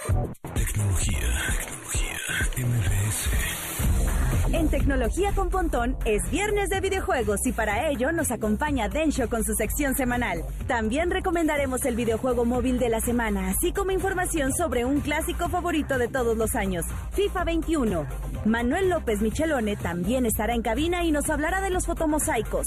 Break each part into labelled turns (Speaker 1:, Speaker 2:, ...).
Speaker 1: Tecnología, tecnología, MBS.
Speaker 2: En Tecnología con Pontón es viernes de videojuegos y para ello nos acompaña Densho con su sección semanal. También recomendaremos el videojuego móvil de la semana, así como información sobre un clásico favorito de todos los años, FIFA 21. Manuel López Michelone también estará en cabina y nos hablará de los fotomosaicos.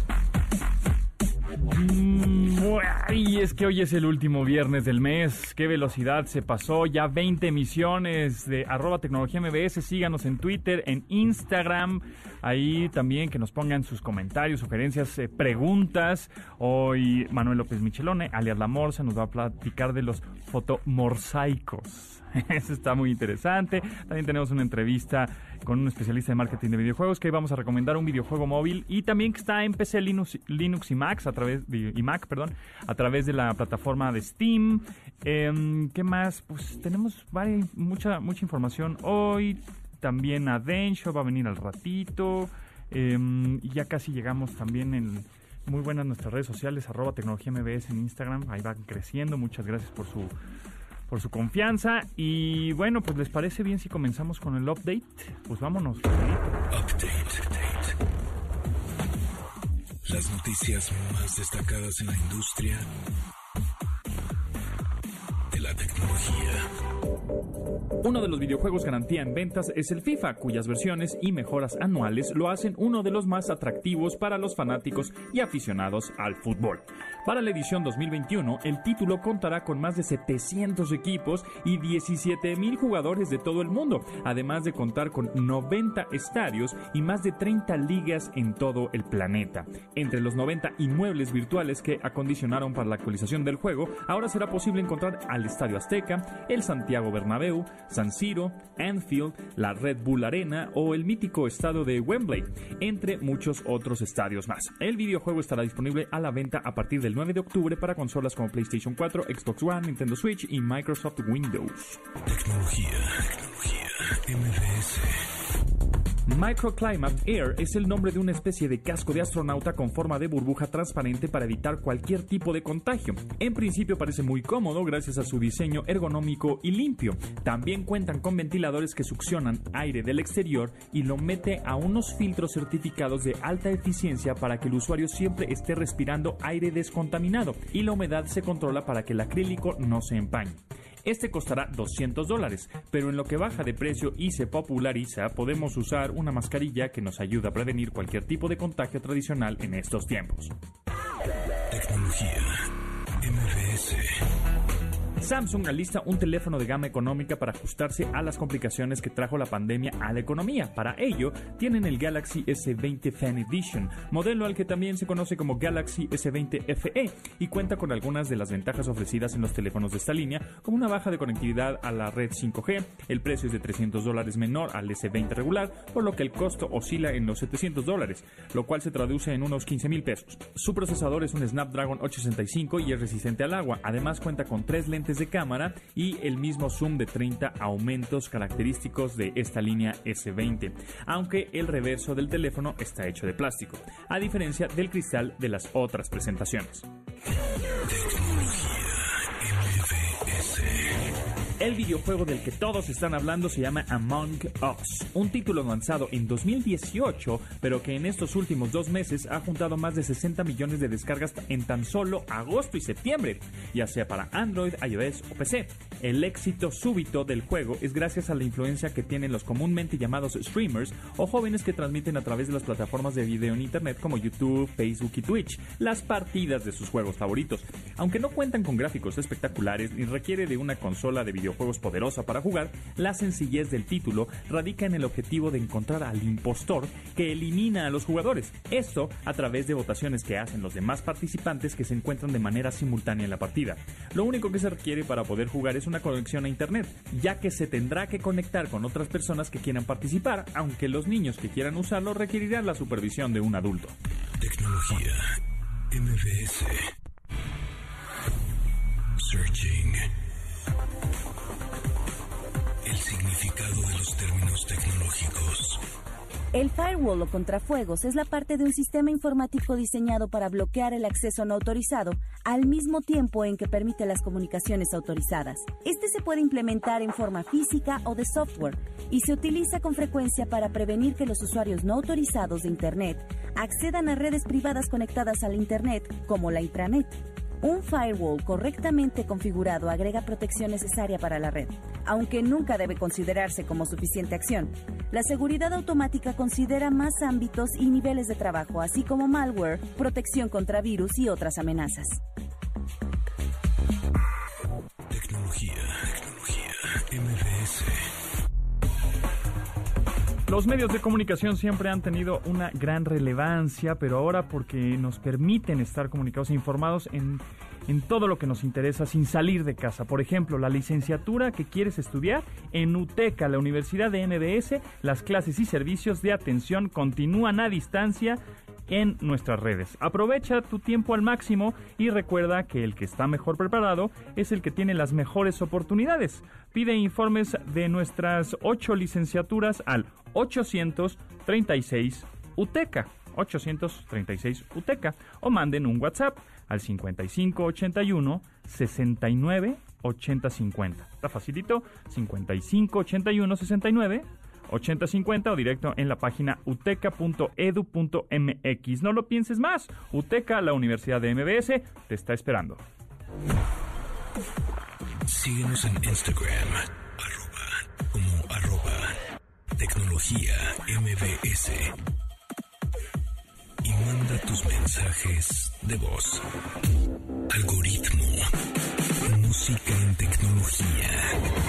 Speaker 3: Y es que hoy es el último viernes del mes. Qué velocidad se pasó. Ya 20 emisiones de arroba tecnología MBS. Síganos en Twitter, en Instagram. Ahí también que nos pongan sus comentarios, sugerencias, eh, preguntas. Hoy Manuel López Michelone, alias La Morsa, nos va a platicar de los fotomorsaicos. Eso está muy interesante. También tenemos una entrevista con un especialista de marketing de videojuegos que vamos a recomendar un videojuego móvil y también que está en PC Linux, y Mac a través de, y Mac, perdón, a través de la plataforma de Steam. Em, ¿Qué más? Pues tenemos mucha mucha información hoy. También Adensho va a venir al ratito. Y ya casi llegamos también en muy buenas nuestras redes sociales, arroba tecnología MBS en Instagram. Ahí van creciendo. Muchas gracias por su por su confianza. Y bueno, pues les parece bien si comenzamos con el update. Pues vámonos.
Speaker 1: Update. Las noticias más destacadas en la industria de la tecnología.
Speaker 3: Uno de los videojuegos garantía en ventas es el FIFA, cuyas versiones y mejoras anuales lo hacen uno de los más atractivos para los fanáticos y aficionados al fútbol. Para la edición 2021, el título contará con más de 700 equipos y 17 mil jugadores de todo el mundo, además de contar con 90 estadios y más de 30 ligas en todo el planeta. Entre los 90 inmuebles virtuales que acondicionaron para la actualización del juego, ahora será posible encontrar al Estadio Azteca, el Santiago Bernabéu, San Siro, Anfield, la Red Bull Arena o el mítico estado de Wembley, entre muchos otros estadios más. El videojuego estará disponible a la venta a partir del 9 de octubre para consolas como PlayStation 4, Xbox One, Nintendo Switch y Microsoft Windows. Microclimate Air es el nombre de una especie de casco de astronauta con forma de burbuja transparente para evitar cualquier tipo de contagio. En principio parece muy cómodo gracias a su diseño ergonómico y limpio. También cuentan con ventiladores que succionan aire del exterior y lo mete a unos filtros certificados de alta eficiencia para que el usuario siempre esté respirando aire descontaminado y la humedad se controla para que el acrílico no se empañe. Este costará 200 dólares, pero en lo que baja de precio y se populariza, podemos usar una mascarilla que nos ayuda a prevenir cualquier tipo de contagio tradicional en estos tiempos.
Speaker 1: Tecnología.
Speaker 3: Samsung alista un teléfono de gama económica para ajustarse a las complicaciones que trajo la pandemia a la economía. Para ello, tienen el Galaxy S20 Fan Edition, modelo al que también se conoce como Galaxy S20 FE, y cuenta con algunas de las ventajas ofrecidas en los teléfonos de esta línea, como una baja de conectividad a la red 5G, el precio es de 300 dólares menor al S20 regular, por lo que el costo oscila en los 700 dólares, lo cual se traduce en unos 15 mil pesos. Su procesador es un Snapdragon 865 y es resistente al agua, además cuenta con tres lentes de cámara y el mismo zoom de 30 aumentos característicos de esta línea S20, aunque el reverso del teléfono está hecho de plástico, a diferencia del cristal de las otras presentaciones. El videojuego del que todos están hablando se llama Among Us, un título lanzado en 2018, pero que en estos últimos dos meses ha juntado más de 60 millones de descargas en tan solo agosto y septiembre, ya sea para Android, iOS o PC. El éxito súbito del juego es gracias a la influencia que tienen los comúnmente llamados streamers o jóvenes que transmiten a través de las plataformas de video en Internet como YouTube, Facebook y Twitch las partidas de sus juegos favoritos. Aunque no cuentan con gráficos espectaculares ni requiere de una consola de video videojuegos poderosa para jugar, la sencillez del título radica en el objetivo de encontrar al impostor que elimina a los jugadores. Esto a través de votaciones que hacen los demás participantes que se encuentran de manera simultánea en la partida. Lo único que se requiere para poder jugar es una conexión a internet, ya que se tendrá que conectar con otras personas que quieran participar, aunque los niños que quieran usarlo requerirán la supervisión de un adulto.
Speaker 1: Tecnología. Searching. El significado de los términos tecnológicos.
Speaker 2: El firewall o contrafuegos es la parte de un sistema informático diseñado para bloquear el acceso no autorizado al mismo tiempo en que permite las comunicaciones autorizadas. Este se puede implementar en forma física o de software y se utiliza con frecuencia para prevenir que los usuarios no autorizados de Internet accedan a redes privadas conectadas al Internet como la intranet. Un firewall correctamente configurado agrega protección necesaria para la red, aunque nunca debe considerarse como suficiente acción. La seguridad automática considera más ámbitos y niveles de trabajo, así como malware, protección contra virus y otras amenazas.
Speaker 1: Tecnología. Tecnología. MBS.
Speaker 3: Los medios de comunicación siempre han tenido una gran relevancia, pero ahora porque nos permiten estar comunicados e informados en, en, todo lo que nos interesa sin salir de casa. Por ejemplo, la licenciatura que quieres estudiar en UTECA, la Universidad de MBS, las clases y servicios de atención continúan a distancia en nuestras redes. Aprovecha tu tiempo al máximo y recuerda que el que está mejor preparado es el que tiene las mejores oportunidades. Pide informes de nuestras ocho licenciaturas al 836 UTECA. 836 UTECA o manden un WhatsApp al 5581 69 8050. Está facilito, 5581 69 8050 o directo en la página uteca.edu.mx. No lo pienses más. Uteca, la Universidad de MBS, te está esperando.
Speaker 1: Síguenos en Instagram, arroba, como arroba, tecnología MBS. Y manda tus mensajes de voz. Algoritmo. Música en tecnología.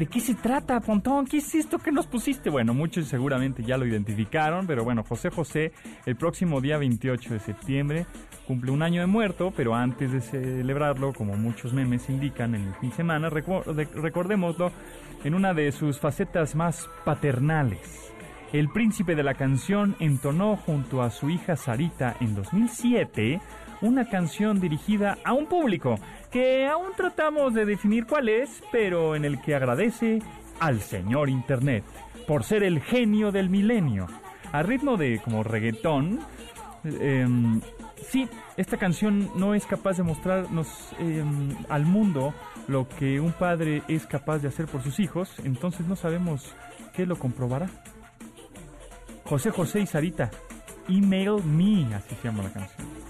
Speaker 3: ¿De, qué se trata, Pontón? ¿Qué es esto que nos pusiste? Bueno, muchos seguramente ya lo identificaron, pero bueno, José José, el próximo día 28 de septiembre, cumple un año de muerto, pero antes de celebrarlo, como muchos memes indican en el fin de semana, recordémoslo en una de sus facetas más paternales. El príncipe de la canción entonó junto a su hija Sarita en 2007 una canción dirigida a un público que aún tratamos de definir cuál es, pero en el que agradece al señor Internet por ser el genio del milenio. A ritmo de como reggaetón, em, sí, esta canción no es capaz de mostrarnos em, al mundo lo que un padre es capaz de hacer por sus hijos, entonces no sabemos qué lo comprobará. José José y Sarita, Email Me, así se llama la canción.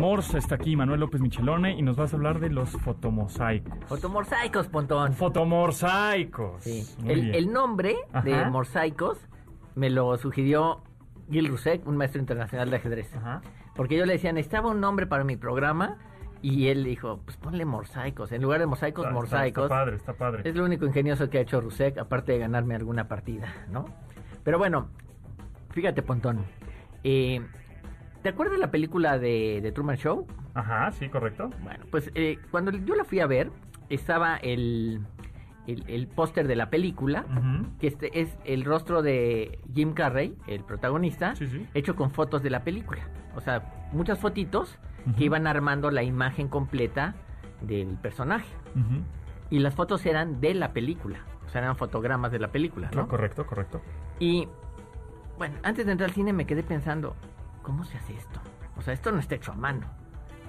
Speaker 3: Fotomors. Está aquí Manuel López Michelone y nos vas a hablar de los fotomosaicos.
Speaker 4: Fotomosaicos, Pontón.
Speaker 3: Fotomosaicos.
Speaker 4: Sí. El, el nombre de mosaicos me lo sugirió Gil Rusek, un maestro internacional de ajedrez.
Speaker 3: Ajá.
Speaker 4: Porque yo le decía, necesitaba un nombre para mi programa. Y él dijo, pues ponle mosaicos. En lugar de mosaicos,
Speaker 3: Está- está-
Speaker 4: mosaicos.
Speaker 3: Está padre, está padre.
Speaker 4: Es lo único ingenioso que ha hecho Rusek, aparte de ganarme alguna partida, ¿no? Pero bueno, fíjate, Pontón. Eh, ¿Te acuerdas de la película de, de Truman Show?
Speaker 3: Ajá, sí, correcto.
Speaker 4: Bueno, pues eh, cuando yo la fui a ver, estaba el, el, el póster de la película, que este es el rostro de Jim Carrey, el protagonista,
Speaker 3: Sí, sí.
Speaker 4: hecho con fotos de la película. O sea, muchas fotitos que iban armando la imagen completa del personaje. Y las fotos eran de la película. O sea, eran fotogramas de la película, ¿no?
Speaker 3: Correcto, correcto.
Speaker 4: Y bueno, antes de entrar al cine me quedé pensando, ¿cómo se hace esto? O sea, esto no está hecho a mano.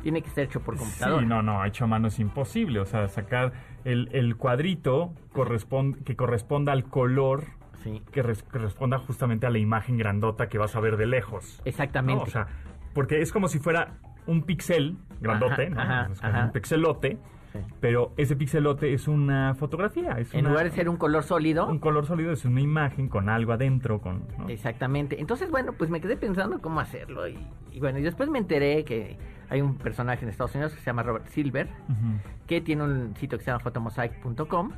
Speaker 4: Tiene que ser hecho por computadora.
Speaker 3: Sí, no, no, hecho a mano es imposible. O sea, sacar el, el cuadrito correspond- que corresponda al color
Speaker 4: Sí,
Speaker 3: que, res- que responda justamente a la imagen grandota que vas a ver de lejos. ¿no?
Speaker 4: exactamente.
Speaker 3: O sea, porque es como si fuera un pixel grandote,
Speaker 4: Ajá,
Speaker 3: ¿no?
Speaker 4: ajá,
Speaker 3: Es como
Speaker 4: ajá.
Speaker 3: un pixelote,
Speaker 4: Sí.
Speaker 3: pero ese pixelote es una fotografía. Es
Speaker 4: En
Speaker 3: una-
Speaker 4: lugar de ser un color sólido,
Speaker 3: un color sólido, es una imagen con algo adentro. con ¿no?
Speaker 4: Exactamente. Entonces, bueno, pues me quedé pensando cómo hacerlo. Y, y bueno, y después me enteré que hay un personaje en Estados Unidos que se llama Robert Silver, que tiene un sitio que se llama fotomosaic.com,
Speaker 3: ujú.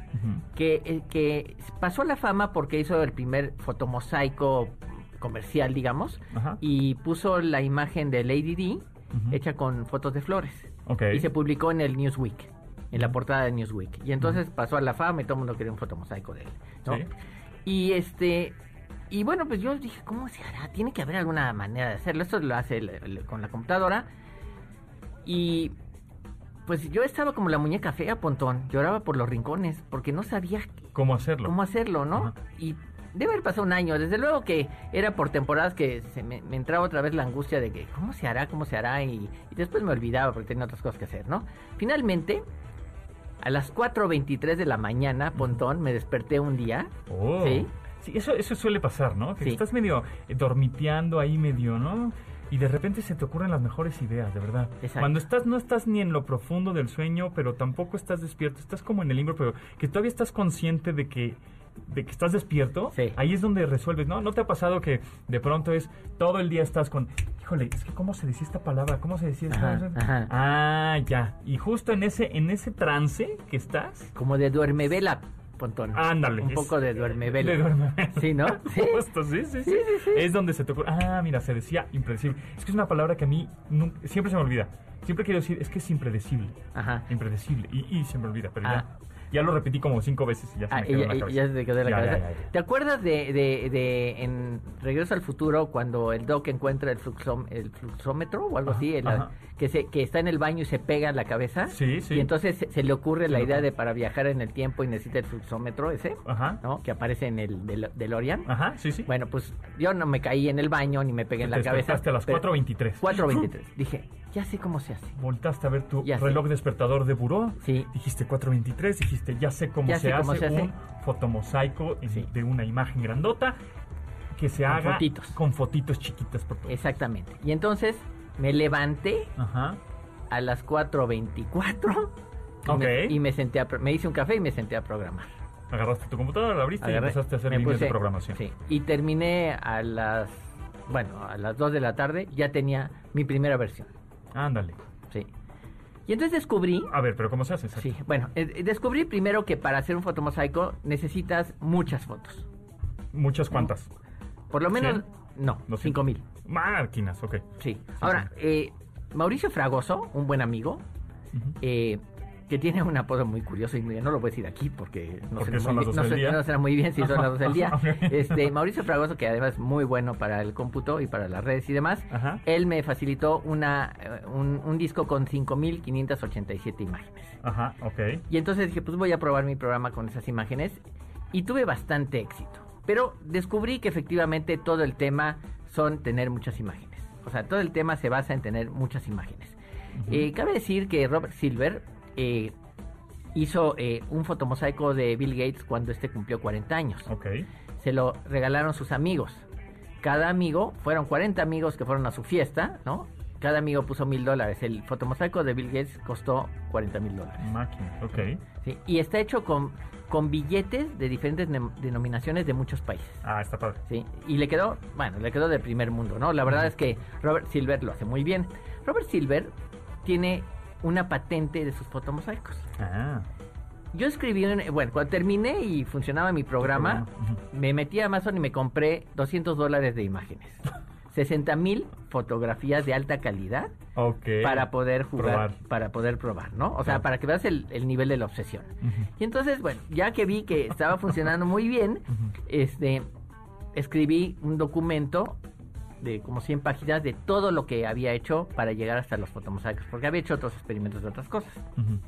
Speaker 4: que, eh, que pasó a la fama porque hizo el primer fotomosaico comercial, digamos,
Speaker 3: Ajá.
Speaker 4: y puso la imagen de Lady D hecha con fotos de flores. Y se publicó en el Newsweek, en la portada de Newsweek. Y entonces pasó a la fama y todo el mundo quería un fotomosaico de él. ¿no?
Speaker 3: Sí.
Speaker 4: Y este. Y bueno, pues yo dije, ¿cómo se hará? Tiene que haber alguna manera de hacerlo. Esto lo hace el- el- con la computadora. Y pues yo estaba como la muñeca fea, Pontón. Lloraba por los rincones porque no sabía
Speaker 3: ¿Cómo hacerlo?
Speaker 4: cómo hacerlo, ¿no? Y debe haber pasado un año. Desde luego que era por temporadas que se me, me entraba otra vez la angustia de que, ¿cómo se hará? ¿Cómo se hará? Y, y después me olvidaba porque tenía otras cosas que hacer, ¿no? Finalmente, a las 4.23 de la mañana, Pontón, me desperté un día.
Speaker 3: Oh.
Speaker 4: Sí.
Speaker 3: Sí, eso, eso suele pasar, ¿no? Que
Speaker 4: Sí.
Speaker 3: estás medio eh, dormiteando ahí medio, ¿no? Y de repente se te ocurren las mejores ideas, de verdad.
Speaker 4: Exacto.
Speaker 3: Cuando estás, no estás ni en lo profundo del sueño, pero tampoco estás despierto. Estás como en el limbo, pero que todavía estás consciente de que de que estás despierto,
Speaker 4: Sí.
Speaker 3: ahí es donde resuelves, ¿no? ¿No te ha pasado que de pronto es todo el día estás con, híjole, es que cómo se decía esta palabra, cómo se decía esta
Speaker 4: Ajá, ajá.
Speaker 3: Ah, ya. Y justo en ese en ese trance que estás,
Speaker 4: Como de duerme vela, Pontón.
Speaker 3: Ándale.
Speaker 4: Un
Speaker 3: es-
Speaker 4: poco de duerme vela.
Speaker 3: De duerme
Speaker 4: Sí, ¿no? Sí.
Speaker 3: Justo, sí, sí, sí,
Speaker 4: Sí, sí, sí.
Speaker 3: Es donde se te ocurre. Ah, mira, se decía impredecible. Es que es una palabra que a mí nun- siempre se me olvida. Siempre quiero decir, es que es impredecible.
Speaker 4: Ajá.
Speaker 3: Impredecible. Y, y se me olvida, pero
Speaker 4: Ah.
Speaker 3: ya, ya lo repetí como cinco veces y ya se
Speaker 4: Ah,
Speaker 3: me quedó en la cabeza.
Speaker 4: ya se te quedó en la
Speaker 3: Ya,
Speaker 4: cabeza.
Speaker 3: ya, ya, ya.
Speaker 4: ¿Te acuerdas de, de, de en Regreso al Futuro cuando el Doc encuentra el, fluxom- el fluxómetro o algo
Speaker 3: Ajá,
Speaker 4: así? el- que, se, que está en el baño y se pega en la cabeza.
Speaker 3: Sí, sí.
Speaker 4: Y entonces se, se le ocurre
Speaker 3: Se
Speaker 4: la idea
Speaker 3: ocurre.
Speaker 4: de para viajar en el tiempo y necesita el fluxómetro ese,
Speaker 3: Ajá.
Speaker 4: ¿no? Que aparece en el del DeLorean.
Speaker 3: Ajá, sí, sí.
Speaker 4: Bueno, pues yo no me caí en el baño ni me pegué en
Speaker 3: Te
Speaker 4: la cabeza.
Speaker 3: despertaste a las
Speaker 4: pero-
Speaker 3: 4.23.
Speaker 4: 4.23. Dije, ya sé cómo se hace.
Speaker 3: Voltaste a ver tu
Speaker 4: Ya sé.
Speaker 3: reloj despertador de buró.
Speaker 4: Sí.
Speaker 3: Dijiste 4.23, dijiste, ya sé cómo,
Speaker 4: Ya
Speaker 3: se,
Speaker 4: sé
Speaker 3: hace
Speaker 4: cómo se hace.
Speaker 3: un fotomosaico
Speaker 4: Sí.
Speaker 3: de una imagen grandota que se
Speaker 4: Con
Speaker 3: haga
Speaker 4: fotitos.
Speaker 3: con fotitos chiquitas por todo.
Speaker 4: Exactamente. Y entonces me levanté
Speaker 3: Ajá.
Speaker 4: a las 4.24 y,
Speaker 3: Ok.
Speaker 4: me, y me senté a, me hice un café y me senté a programar.
Speaker 3: Agarraste tu computadora, la abriste y empezaste a hacer líneas de programación.
Speaker 4: Sí, y terminé a las, bueno, a las 2 de la tarde, ya tenía mi primera versión.
Speaker 3: Ándale.
Speaker 4: Sí. Y entonces descubrí,
Speaker 3: A ver, pero ¿cómo se hace? Exacto.
Speaker 4: sí, bueno, eh, descubrí primero que para hacer un fotomosaico necesitas muchas fotos.
Speaker 3: Muchas cuantas.
Speaker 4: Por lo menos,
Speaker 3: ¿Cien?
Speaker 4: no,
Speaker 3: No,
Speaker 4: 5000.
Speaker 3: Máquinas, ok.
Speaker 4: Sí. Ahora, eh, Mauricio Fragoso, un buen amigo, eh, que tiene un apodo muy curioso y no lo voy a decir aquí porque no
Speaker 3: Porque
Speaker 4: sé
Speaker 3: son las
Speaker 4: muy,
Speaker 3: 12
Speaker 4: bien- no
Speaker 3: día.
Speaker 4: no será muy bien si son las 12 del día. Este, Mauricio Fragoso, que además es muy bueno para el cómputo y para las redes y demás,
Speaker 3: Ajá.
Speaker 4: él me facilitó una, eh, un, un disco con 5.587 imágenes.
Speaker 3: Ajá, ok.
Speaker 4: Y entonces dije, pues voy a probar mi programa con esas imágenes y tuve bastante éxito. Pero descubrí que efectivamente todo el tema son tener muchas imágenes. O sea, todo el tema se basa en tener muchas imágenes. Eh, cabe decir que Robert Silver eh, hizo eh, un fotomosaico de Bill Gates cuando este cumplió 40 años. Se lo regalaron sus amigos. Cada amigo, fueron 40 amigos que fueron a su fiesta, ¿no? cada amigo puso mil dólares. El fotomosaico de Bill Gates costó 40 mil dólares.
Speaker 3: Máquina, ok.
Speaker 4: ¿sí? Y está hecho con, con billetes de diferentes denominaciones de muchos países.
Speaker 3: Ah, está padre.
Speaker 4: ¿sí? Y le quedó, bueno, le quedó de primer mundo, ¿no? La verdad es que Robert Silver lo hace muy bien. Robert Silver tiene una patente de sus fotomosaicos.
Speaker 3: Ah,
Speaker 4: Yo escribí, un- bueno, cuando terminé y funcionaba mi programa, me metí a Amazon y me compré 200 dólares de imágenes. 60 mil fotografías de alta calidad para poder jugar,
Speaker 3: Probar.
Speaker 4: para poder probar, ¿no? O sea, para que veas el, el nivel de la obsesión. Y entonces, bueno, ya que vi que estaba funcionando muy bien, este, escribí un documento de como 100 páginas de todo lo que había hecho para llegar hasta los fotomosaicos, porque había hecho otros experimentos de otras cosas.
Speaker 3: Ujú.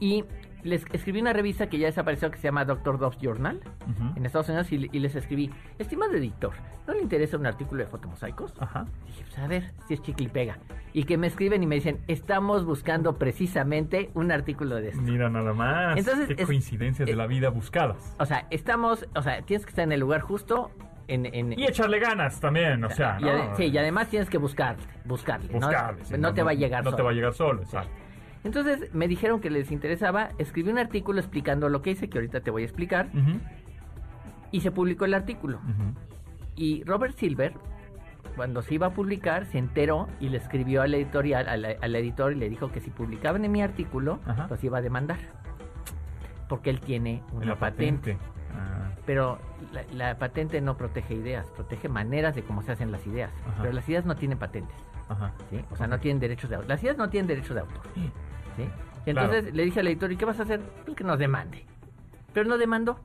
Speaker 4: Y les escribí una revista que ya desapareció que se llama Doctor Dobbs Journal
Speaker 3: Ujú.
Speaker 4: en Estados Unidos y, y les escribí, estimado editor, ¿no le interesa un artículo de fotomosaicos?
Speaker 3: Ajá.
Speaker 4: Dije, pues a ver si es chicle y pega. Y que me escriben y me dicen, estamos buscando precisamente un artículo de esto.
Speaker 3: Mira nada más.
Speaker 4: Entonces,
Speaker 3: Qué
Speaker 4: es-
Speaker 3: coincidencias de
Speaker 4: eh,
Speaker 3: la vida buscadas.
Speaker 4: O sea, estamos, o sea, tienes que estar en el lugar justo, en... en
Speaker 3: Y echarle ganas también, o sea.
Speaker 4: y
Speaker 3: ¿no?
Speaker 4: sí, y además tienes que buscarle, buscarle. ¿no?
Speaker 3: Sí,
Speaker 4: no, te va a llegar
Speaker 3: No
Speaker 4: solo.
Speaker 3: te va a llegar solo, exacto.
Speaker 4: Entonces me dijeron que les interesaba, escribí un artículo explicando lo que hice, que ahorita te voy a explicar,
Speaker 3: Ujú,
Speaker 4: y se publicó el artículo. Y Robert Silver, cuando se iba a publicar, se enteró y le escribió al editorial, al, al editor y le dijo que si publicaban en mi artículo,
Speaker 3: Ajá.
Speaker 4: los iba a demandar. Porque él tiene una patente. Pero la, la patente no protege ideas, protege maneras de cómo se hacen las ideas.
Speaker 3: Ajá.
Speaker 4: Pero las ideas no tienen patentes.
Speaker 3: ajá.
Speaker 4: ¿sí? O sea, no tienen derechos de autor. Las ideas no tienen derechos de autor. ¿sí?
Speaker 3: Claro.
Speaker 4: entonces le dije al editor, ¿y qué vas a hacer? Pues que nos demande. Pero no demandó,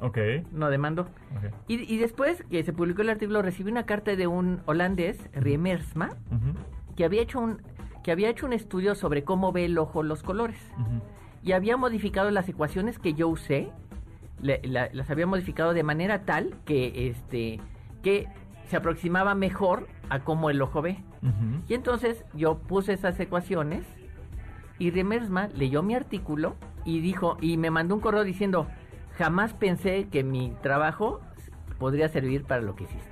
Speaker 3: Ok.
Speaker 4: no demandó.
Speaker 3: ok.
Speaker 4: Y, y después que se publicó el artículo, recibí una carta de un holandés, Riemersma, que había hecho un que había hecho un estudio sobre cómo ve el ojo los colores y había modificado las ecuaciones que yo usé, le- la- las había modificado de manera tal que este que se aproximaba mejor a cómo el ojo ve. Y entonces yo puse esas ecuaciones y Riemersma leyó mi artículo y dijo y me mandó un correo diciendo jamás pensé que mi trabajo podría servir para lo que hiciste.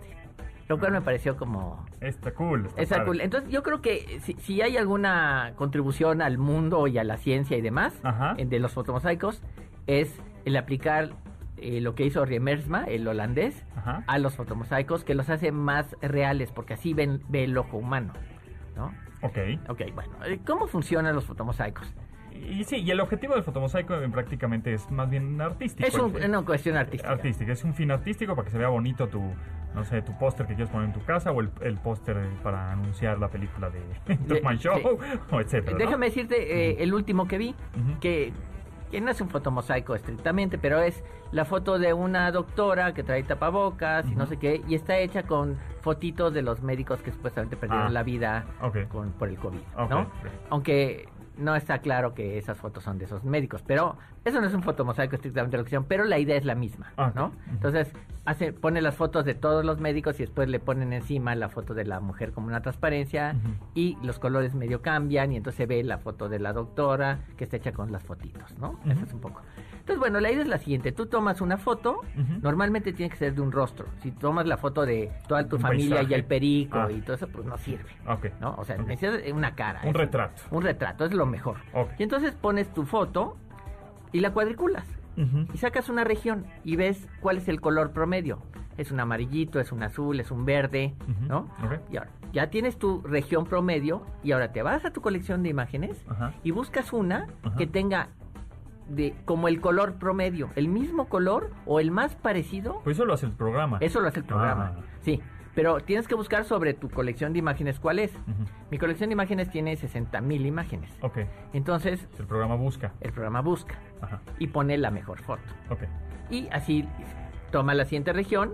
Speaker 4: Lo cual me pareció como
Speaker 3: Está cool. Está
Speaker 4: Está cool. Entonces yo creo que si, si hay alguna contribución al mundo y a la ciencia y demás
Speaker 3: Ajá.
Speaker 4: de los fotomosaicos es el aplicar eh, lo que hizo Riemersma, el holandés,
Speaker 3: Ajá.
Speaker 4: a los fotomosaicos que los hace más reales porque así ven, ve el ojo humano. ¿no?
Speaker 3: Ok.
Speaker 4: Ok, bueno, eh, ¿cómo funcionan los fotomosaicos?
Speaker 3: Y sí, y el objetivo del fotomosaico eh, prácticamente es más bien artístico.
Speaker 4: Es un-
Speaker 3: El-
Speaker 4: una cuestión artística.
Speaker 3: artística. Es un fin artístico para que se vea bonito tu, no sé, tu póster que quieres poner en tu casa o el, el póster para anunciar la película de
Speaker 4: De-
Speaker 3: Show,
Speaker 4: sí.
Speaker 3: o etcétera. ¿no?
Speaker 4: Déjame decirte eh, el último que vi, que, que no es un fotomosaico estrictamente, pero es la foto de una doctora que trae tapabocas y no sé qué, y está hecha con fotitos de los médicos que supuestamente perdieron
Speaker 3: Ah.
Speaker 4: la vida con, por el COVID, ¿no? Aunque no está claro que esas fotos son de esos médicos, pero eso no es un fotomosaico estrictamente lo que hicieron, pero la idea es la misma,
Speaker 3: Ah.
Speaker 4: ¿no? Entonces, hace, pone las fotos de todos los médicos y después le ponen encima la foto de la mujer como una transparencia y los colores medio cambian y entonces se ve la foto de la doctora que está hecha con las fotitos, ¿no? Eso
Speaker 3: Ujú.
Speaker 4: es un poco. Entonces, bueno, la idea es la siguiente. Tú tomas una foto, normalmente tiene que ser de un rostro. Si tomas la foto de toda tu
Speaker 3: Un
Speaker 4: familia y el perico
Speaker 3: Ah.
Speaker 4: y todo eso, pues no sirve,
Speaker 3: Ok.
Speaker 4: ¿no? O sea, necesitas una cara.
Speaker 3: Un retrato.
Speaker 4: Un retrato, es lo mejor.
Speaker 3: Ok.
Speaker 4: Y entonces pones tu foto y la cuadriculas. Y sacas una región y ves cuál es el color promedio. Es un amarillito, es un azul, es un verde, ¿no? Y ahora, ya tienes tu región promedio y ahora te vas a tu colección de imágenes y buscas una que tenga de como el color promedio, el mismo color o el más parecido.
Speaker 3: Pues eso lo hace el programa.
Speaker 4: Eso lo hace el programa.
Speaker 3: Ah.
Speaker 4: Sí, pero tienes que buscar sobre tu colección de imágenes cuál es. Mi colección de imágenes tiene 60 mil imágenes.
Speaker 3: Ok.
Speaker 4: Entonces,
Speaker 3: El programa busca.
Speaker 4: el programa busca
Speaker 3: Ajá.
Speaker 4: y pone la mejor foto.
Speaker 3: Ok.
Speaker 4: Y así toma la siguiente región,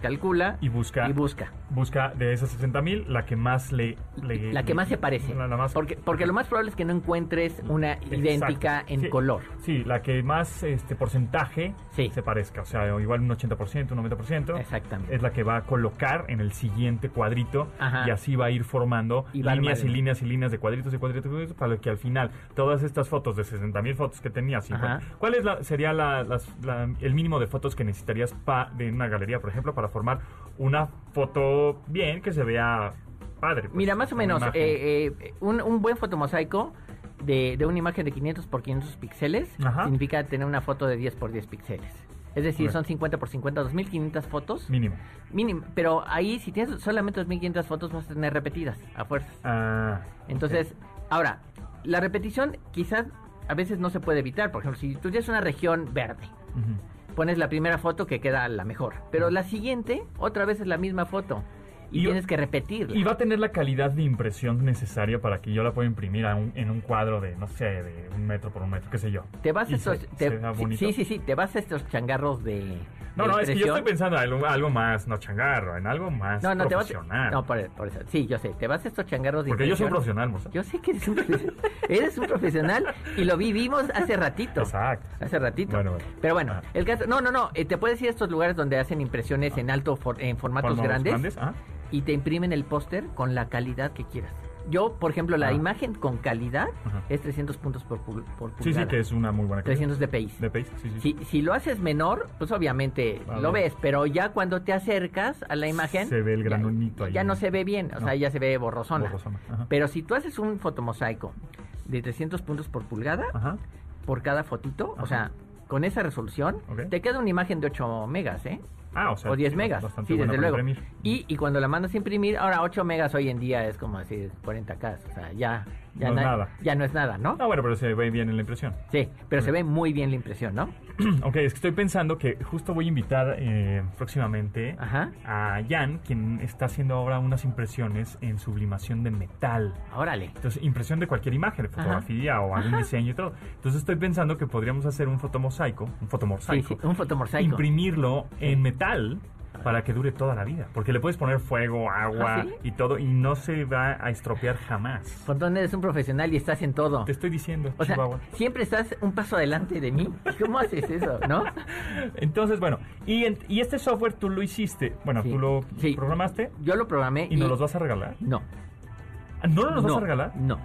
Speaker 4: calcula
Speaker 3: Y busca.
Speaker 4: y busca.
Speaker 3: Busca de esas 60 mil la que más le, le-
Speaker 4: La que más se parece.
Speaker 3: La, la más,
Speaker 4: Porque, porque lo más probable es que no encuentres una
Speaker 3: Exacto.
Speaker 4: idéntica en
Speaker 3: Sí,
Speaker 4: color.
Speaker 3: Sí, la que más este porcentaje
Speaker 4: Sí.
Speaker 3: se parezca. O sea, igual un 80%, un 90%.
Speaker 4: Exactamente.
Speaker 3: Es la que va a colocar en el siguiente cuadrito
Speaker 4: Ajá.
Speaker 3: y así va a ir formando
Speaker 4: Y
Speaker 3: líneas y líneas y líneas de cuadritos y cuadritos, y cuadritos, para que al final todas estas fotos de 60 mil fotos que tenías. ¿cuál es la, sería la- el mínimo de fotos que necesitarías pa, de una galería, por ejemplo, para formar una foto bien, que se vea padre. pues,
Speaker 4: Mira, más o menos, eh, eh, un, un buen fotomosaico de, de una imagen de 500 por 500 píxeles
Speaker 3: Ajá.
Speaker 4: significa tener una foto de 10 por 10 píxeles. Es decir, son 50 por 50, 2500 fotos.
Speaker 3: Mínimo.
Speaker 4: Mínimo. Pero ahí, si tienes solamente 2500 fotos, vas a tener repetidas, a fuerzas.
Speaker 3: Ah,
Speaker 4: Entonces, ahora, la repetición quizás a veces no se puede evitar. Por ejemplo, si tú tienes una región verde. Pones la primera foto que queda la mejor. Pero la siguiente, otra vez es la misma foto. Y,
Speaker 3: Y-
Speaker 4: tienes que repetirla.
Speaker 3: Y va a tener la calidad de impresión necesaria para que yo la pueda imprimir a un- en un cuadro de, no sé, de un metro por un metro, qué sé yo.
Speaker 4: Te vas
Speaker 3: Y
Speaker 4: a estos,
Speaker 3: se-
Speaker 4: te-
Speaker 3: se vea
Speaker 4: sí, sí, sí, te vas a estos changarros de.
Speaker 3: No, no, es que yo estoy pensando en algo, algo más, no changarro, en algo más
Speaker 4: No, no, te vas.
Speaker 3: profesional.
Speaker 4: No, por, por eso. Sí, yo sé. Te vas a estos changarros de.
Speaker 3: Porque yo soy un profesional, Moza.
Speaker 4: Yo sé que eres un profesional. eres un profesional y lo vivimos hace ratito.
Speaker 3: Exacto.
Speaker 4: Hace ratito.
Speaker 3: Bueno, bueno.
Speaker 4: Pero bueno,
Speaker 3: Ah.
Speaker 4: el caso. No, no, no. eh, te puedes ir a estos lugares donde hacen impresiones en alto, for- en formatos
Speaker 3: Formatos
Speaker 4: grandes,
Speaker 3: ah.
Speaker 4: Y te imprimen el póster con la calidad que quieras. Yo, por ejemplo, la
Speaker 3: Ah.
Speaker 4: imagen con calidad
Speaker 3: Ajá.
Speaker 4: es 300 puntos por, pul- por
Speaker 3: Sí, sí,
Speaker 4: pulgada.
Speaker 3: que es una muy buena calidad.
Speaker 4: 300 dpi.
Speaker 3: De pace, sí, sí.
Speaker 4: Si, si lo haces menor, pues obviamente lo ves, pero ya cuando te acercas a la imagen...
Speaker 3: Se ve el
Speaker 4: ya-
Speaker 3: granulito ahí.
Speaker 4: Ya no se ve bien, o
Speaker 3: No.
Speaker 4: sea, ya se ve borrosona.
Speaker 3: Borrosona.
Speaker 4: Pero si tú haces un fotomosaico de 300 puntos por pulgada,
Speaker 3: Ajá.
Speaker 4: por cada fotito,
Speaker 3: Ajá.
Speaker 4: o sea, con esa resolución, te queda una imagen de 8 megas, ¿eh?
Speaker 3: Ah, o sea.
Speaker 4: o 10
Speaker 3: sí,
Speaker 4: megas, sí, desde luego. Y, y cuando la mandas a imprimir, ahora 8 megas hoy en día es como decir 40K, o sea, ya, ya,
Speaker 3: No es
Speaker 4: na-
Speaker 3: nada.
Speaker 4: ya no es nada, ¿no?
Speaker 3: Ah, bueno, pero se ve bien en la impresión.
Speaker 4: Sí, pero se ve muy bien la impresión, ¿no?
Speaker 3: ok, es que estoy pensando que justo voy a invitar eh, próximamente
Speaker 4: Ajá.
Speaker 3: a Jan, quien está haciendo ahora unas impresiones en sublimación de metal.
Speaker 4: Órale.
Speaker 3: Entonces, impresión de cualquier imagen, de
Speaker 4: Ajá.
Speaker 3: fotografía o algún
Speaker 4: Ajá.
Speaker 3: diseño y todo. Entonces, estoy pensando que podríamos hacer un fotomosaico, un
Speaker 4: Sí,
Speaker 3: fotomosaico,
Speaker 4: sí, un fotomosaico.
Speaker 3: imprimirlo en metal para que dure toda la vida. Porque le puedes poner fuego, agua
Speaker 4: ¿Ah, sí?
Speaker 3: y todo y no se va a estropear jamás.
Speaker 4: Fontón, eres un profesional y estás en todo.
Speaker 3: Te estoy diciendo,
Speaker 4: O sea, siempre estás un paso adelante de mí. ¿Cómo haces eso, no?
Speaker 3: Entonces, bueno, y, en- y este software tú lo hiciste, bueno,
Speaker 4: Sí.
Speaker 3: tú lo
Speaker 4: Sí.
Speaker 3: programaste
Speaker 4: Yo lo programé
Speaker 3: y nos los vas a regalar.
Speaker 4: No.
Speaker 3: ¿No nos los
Speaker 4: no,
Speaker 3: vas a regalar?
Speaker 4: No.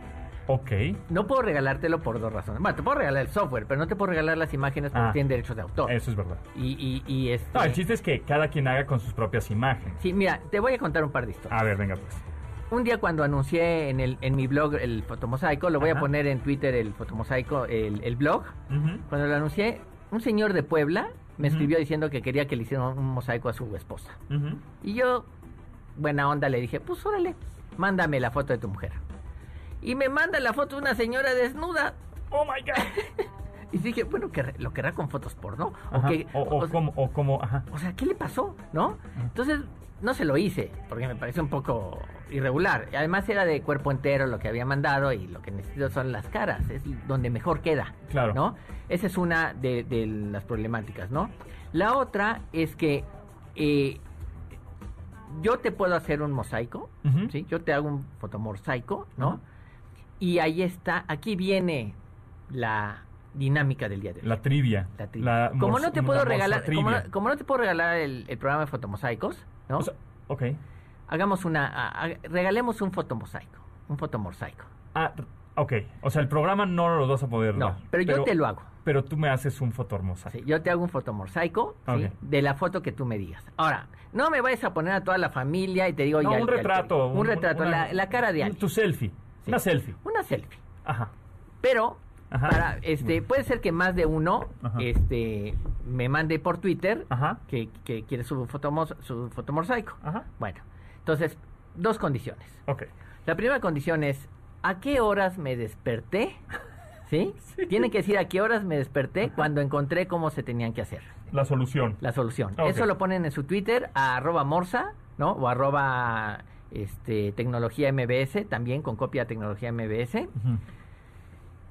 Speaker 3: Ok.
Speaker 4: No puedo regalártelo por dos razones. Bueno, te puedo regalar el software, pero no te puedo regalar las imágenes porque
Speaker 3: Ah.
Speaker 4: tienen derechos de autor.
Speaker 3: Eso es verdad.
Speaker 4: Y, y, y este...
Speaker 3: No, el chiste es que cada quien haga con sus propias imágenes.
Speaker 4: Sí, mira, te voy a contar un par de historias.
Speaker 3: A ver, venga pues.
Speaker 4: Un día cuando anuncié en, el, en mi blog el fotomosaico, lo voy
Speaker 3: Ajá.
Speaker 4: a poner en Twitter el fotomosaico, el, el blog. Cuando lo anuncié, un señor de Puebla me escribió diciendo que quería que le hicieran un mosaico a su esposa. Y yo, buena onda, le dije, pues órale, mándame la foto de tu mujer. Y me manda la foto de una señora desnuda.
Speaker 3: Oh my god.
Speaker 4: Y dije, bueno, que lo querrá con fotos porno. O, que,
Speaker 3: o, o
Speaker 4: o-
Speaker 3: como, o como, ajá.
Speaker 4: o sea, ¿qué le pasó? ¿No? Entonces, no se lo hice, porque me parece un poco irregular. Además era de cuerpo entero lo que había mandado y lo que necesito son las caras, es donde mejor queda.
Speaker 3: Claro.
Speaker 4: ¿No? Esa es una de, de las problemáticas, ¿no? La otra es que eh, yo te puedo hacer un mosaico. ¿sí? Yo te hago un fotomosaico, ¿no? Y ahí está, aquí viene la dinámica del día de hoy.
Speaker 3: La trivia.
Speaker 4: La tri-
Speaker 3: La
Speaker 4: como no te puedo regalar, como
Speaker 3: trivia.
Speaker 4: no, como no te puedo regalar el, el programa de fotomosaicos, ¿no?
Speaker 3: O sea, ok.
Speaker 4: Hagamos una, a- a- regalemos un fotomosaico, un fotomosaico.
Speaker 3: Ah, ok. O sea, el programa no lo vas a poder
Speaker 4: No,
Speaker 3: dar.
Speaker 4: pero yo te lo hago.
Speaker 3: Pero tú me haces un fotomosaico.
Speaker 4: Sí, yo te hago un fotomosaico ¿sí? De la foto que tú me digas. Ahora, no me vayas a poner a toda la familia y te digo
Speaker 3: No,
Speaker 4: ya.
Speaker 3: un
Speaker 4: ya-
Speaker 3: retrato.
Speaker 4: Un, retrato,
Speaker 3: una-
Speaker 4: la, la cara de alguien.
Speaker 3: Tu selfie.
Speaker 4: Sí.
Speaker 3: Una selfie.
Speaker 4: Una selfie.
Speaker 3: Ajá.
Speaker 4: Pero
Speaker 3: Ajá.
Speaker 4: para este puede ser que más de uno
Speaker 3: Ajá.
Speaker 4: este me mande por Twitter
Speaker 3: Ajá.
Speaker 4: que, que quiere su fotomos, su fotomosaico. Bueno, entonces dos condiciones.
Speaker 3: Ok.
Speaker 4: La primera condición es ¿a qué horas me desperté? ¿Sí? Tiene que decir a qué horas me desperté cuando encontré cómo se tenían que hacer.
Speaker 3: La solución.
Speaker 4: La solución. Eso lo ponen en su Twitter a arroba morsa, ¿no? O arroba este, tecnología MBS, también con copia de tecnología MBS.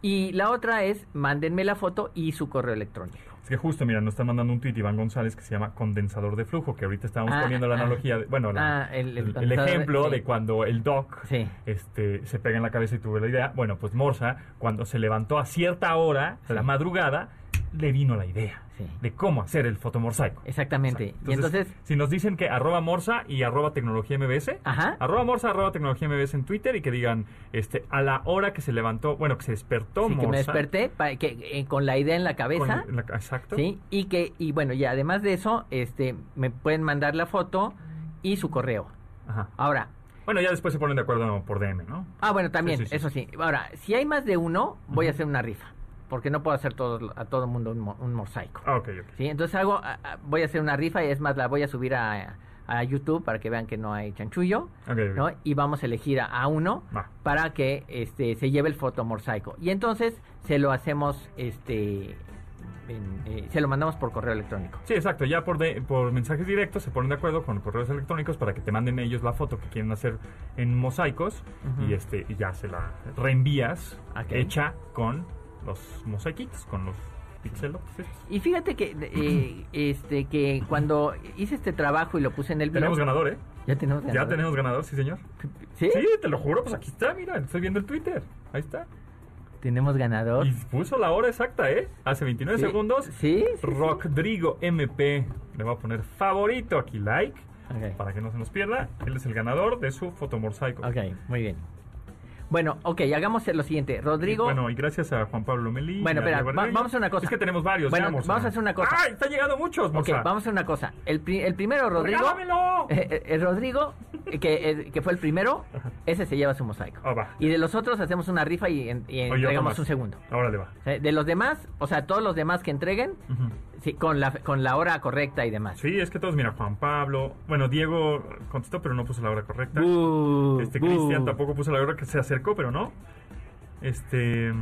Speaker 4: Y la otra es, mándenme la foto y su correo electrónico.
Speaker 3: Es que justo, mira, nos está mandando un tweet Iván González que se llama condensador de flujo, que ahorita estábamos
Speaker 4: Ah,
Speaker 3: poniendo la
Speaker 4: ah.
Speaker 3: analogía, de- bueno, la-
Speaker 4: Ah, el- el
Speaker 3: el, el
Speaker 4: condensador de-
Speaker 3: ejemplo
Speaker 4: sí.
Speaker 3: de cuando el doc
Speaker 4: Sí.
Speaker 3: este, se pega en la cabeza y tuve la idea. Bueno, pues Morsa, cuando se levantó a cierta hora de la madrugada, le vino la idea
Speaker 4: Sí.
Speaker 3: de cómo hacer el fotomosaico.
Speaker 4: Exactamente. Y entonces,
Speaker 3: si nos dicen que arroba morsa y arroba tecnología MBS,
Speaker 4: Ajá.
Speaker 3: arroba morsa, arroba tecnología MBS en Twitter y que digan, este, a la hora que se levantó, bueno, que se despertó
Speaker 4: sí, que me
Speaker 3: Morsa,
Speaker 4: desperté que, eh, con la idea en la
Speaker 3: con
Speaker 4: cabeza.
Speaker 3: la- exacto.
Speaker 4: Sí, y que, y bueno, y además de eso, este, me pueden mandar la foto y su correo.
Speaker 3: Ajá.
Speaker 4: Ahora,
Speaker 3: Bueno, ya después se ponen de acuerdo por DM, ¿no?
Speaker 4: Ah, bueno, también,
Speaker 3: Sí, sí, sí.
Speaker 4: eso sí. Ahora, si hay más de uno, voy a hacer una rifa. Porque no puedo hacer todo, a todo el mundo un, un mosaico.
Speaker 3: Ah, ok, ok.
Speaker 4: ¿sí? Entonces hago, voy a hacer una rifa y es más, la voy a subir a, a YouTube para que vean que no hay chanchullo.
Speaker 3: Ok, ok.
Speaker 4: ¿no? Y vamos a elegir a, a uno para que este, se lleve el fotomosaico. Y entonces se lo hacemos, este, en- eh, se lo mandamos por correo electrónico.
Speaker 3: Sí, exacto. Ya por, de- por mensajes directos se ponen de acuerdo con correos electrónicos para que te manden ellos la foto que quieren hacer en mosaicos y este y ya se la reenvías hecha con los mosaiquitos, con los estos.
Speaker 4: Y fíjate que, eh, este, que cuando hice este trabajo y lo puse en el blog...
Speaker 3: Tenemos ganador, ¿eh?
Speaker 4: Ya tenemos
Speaker 3: Ya
Speaker 4: ganador.
Speaker 3: tenemos ganador, sí, señor.
Speaker 4: ¿Sí?
Speaker 3: Sí, te lo juro, pues aquí está, mira, estoy viendo el Twitter. Ahí está.
Speaker 4: Tenemos ganador.
Speaker 3: Y puso la hora exacta, ¿eh? Hace 29
Speaker 4: Sí.
Speaker 3: segundos.
Speaker 4: Sí. sí,
Speaker 3: MP. Le voy a poner favorito aquí, like, para que no se nos pierda. Él es el ganador de su fotomosaico.
Speaker 4: Ok, muy bien. Bueno, ok, hagamos lo siguiente. Rodrigo.
Speaker 3: Bueno, y gracias a Juan Pablo Melí.
Speaker 4: Bueno, espera, va- vamos a hacer una cosa.
Speaker 3: Es que tenemos varios.
Speaker 4: Bueno, vamos a hacer una cosa.
Speaker 3: ¡Ay! Están llegando muchos,
Speaker 4: ok, vamos a hacer una cosa. El, pri- el primero, Rodrigo. Eh, eh, el Rodrigo, eh, que, eh, que fue el primero, ese se lleva su mosaico.
Speaker 3: Ah, va.
Speaker 4: Y de los otros hacemos una rifa y, en- y entregamos un segundo.
Speaker 3: Ahora le va.
Speaker 4: Sea, De los demás, o sea, todos los demás que entreguen. Sí, con la, con la hora correcta y demás.
Speaker 3: Sí, es que todos, mira, Juan Pablo. Bueno, Diego contestó, pero no puso la hora correcta.
Speaker 4: Uh,
Speaker 3: Este
Speaker 4: uh.
Speaker 3: Cristian tampoco puso la hora que se acercó, pero no. Este.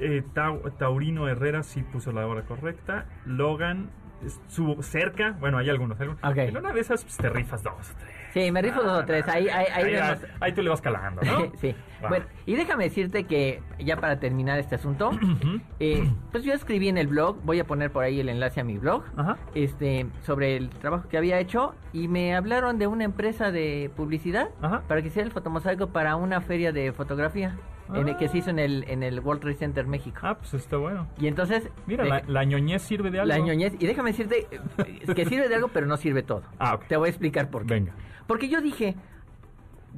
Speaker 3: eh, Tau- Taurino Herrera sí puso la hora correcta. Logan estuvo cerca. Bueno, hay algunos. algunos. En una de esas pues, te rifas dos o tres.
Speaker 4: Sí, me rifo dos o tres. Ahí, ahí, ahí
Speaker 3: Ahí, ahí tú le vas calando, ¿no?
Speaker 4: sí. Bueno, y déjame decirte que ya para terminar este asunto, eh, pues yo escribí en el blog, voy a poner por ahí el enlace a mi blog,
Speaker 3: Ajá.
Speaker 4: este, sobre el trabajo que había hecho y me hablaron de una empresa de publicidad
Speaker 3: Ajá.
Speaker 4: para que hiciera el fotomosaico para una feria de fotografía en el, que se hizo en el, en el World Trade Center México.
Speaker 3: Ah, pues está bueno.
Speaker 4: Y entonces,
Speaker 3: Mira,
Speaker 4: de-
Speaker 3: la, la ñoñez sirve de algo.
Speaker 4: la ñoñez, y déjame decirte eh, que sirve de algo, pero no sirve todo.
Speaker 3: Ah.
Speaker 4: Te voy a explicar por qué.
Speaker 3: Venga.
Speaker 4: Porque yo dije,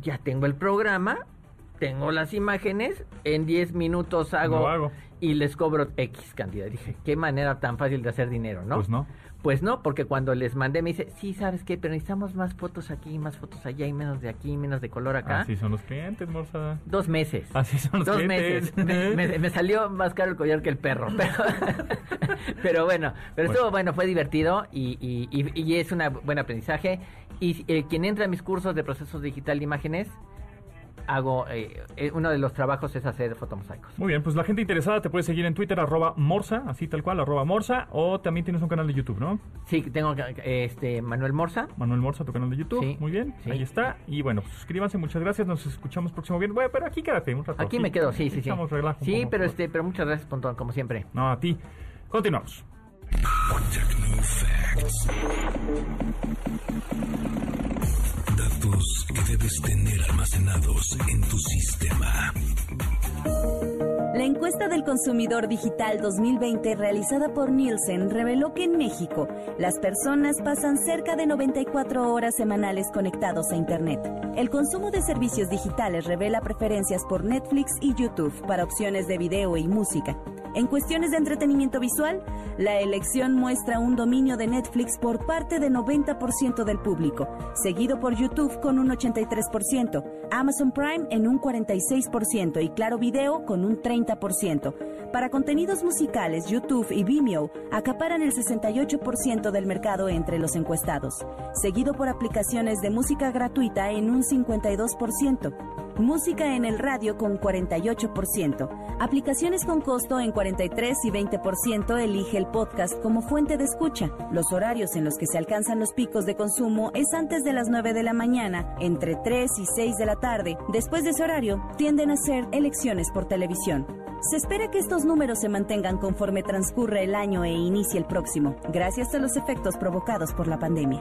Speaker 4: ya tengo el programa, tengo las imágenes, en 10 minutos hago,
Speaker 3: Lo hago.
Speaker 4: y les cobro X cantidad. Dije, qué manera tan fácil de hacer dinero, ¿no?
Speaker 3: Pues no.
Speaker 4: Pues no, porque cuando les mandé me dice, sí, ¿sabes qué? Pero necesitamos más fotos aquí, más fotos allá y menos de aquí, menos de color acá.
Speaker 3: Así son los clientes, Morsa.
Speaker 4: Dos meses.
Speaker 3: Así son los
Speaker 4: Dos
Speaker 3: clientes.
Speaker 4: meses. Me, me- me salió más caro el collar que el perro. Pero, pero bueno, pero
Speaker 3: Bueno.
Speaker 4: estuvo bueno, fue divertido y, y- y- y es un buen aprendizaje. Y eh, quien entra a mis cursos de procesos digital de imágenes, hago, eh, eh, uno de los trabajos es hacer fotomosaicos.
Speaker 3: Muy bien, pues la gente interesada te puede seguir en Twitter, arroba Morsa, así tal cual, arroba Morsa, o también tienes un canal de YouTube, ¿no?
Speaker 4: Sí, tengo este Manuel Morsa.
Speaker 3: Manuel Morsa, tu canal de YouTube.
Speaker 4: Sí,
Speaker 3: Muy bien,
Speaker 4: sí.
Speaker 3: ahí está. Y bueno, pues suscríbanse, muchas gracias, nos escuchamos próximo viernes. Bueno, pero aquí quédate un rato.
Speaker 4: Aquí me quedo, sí, sí, sí. Sí,
Speaker 3: poco.
Speaker 4: pero este, pero muchas gracias, Pontón, como siempre.
Speaker 3: No, a ti. Continuamos.
Speaker 1: Que debes tener almacenados en tu sistema.
Speaker 2: La encuesta del consumidor digital 2020 realizada por Nielsen reveló que en México las personas pasan cerca de 94 horas semanales conectados a Internet. El consumo de servicios digitales revela preferencias por Netflix y YouTube para opciones de video y música. En cuestiones de entretenimiento visual, la elección muestra un dominio de Netflix por parte de 90% del público, seguido por YouTube con un 83%, Amazon Prime en un 46% y Claro Video con un 30%. Para contenidos musicales, YouTube y Vimeo acaparan el 68% del mercado entre los encuestados, seguido por aplicaciones de música gratuita en un 52%. Música en el radio con 48%. Aplicaciones con costo en 43 y 20% elige el podcast como fuente de escucha. Los horarios en los que se alcanzan los picos de consumo es antes de las 9 de la mañana, entre 3 y 6 de la tarde. Después de ese horario, tienden a ser elecciones por televisión. Se espera que estos números se mantengan conforme transcurre el año e inicie el próximo, gracias a los efectos provocados por la pandemia.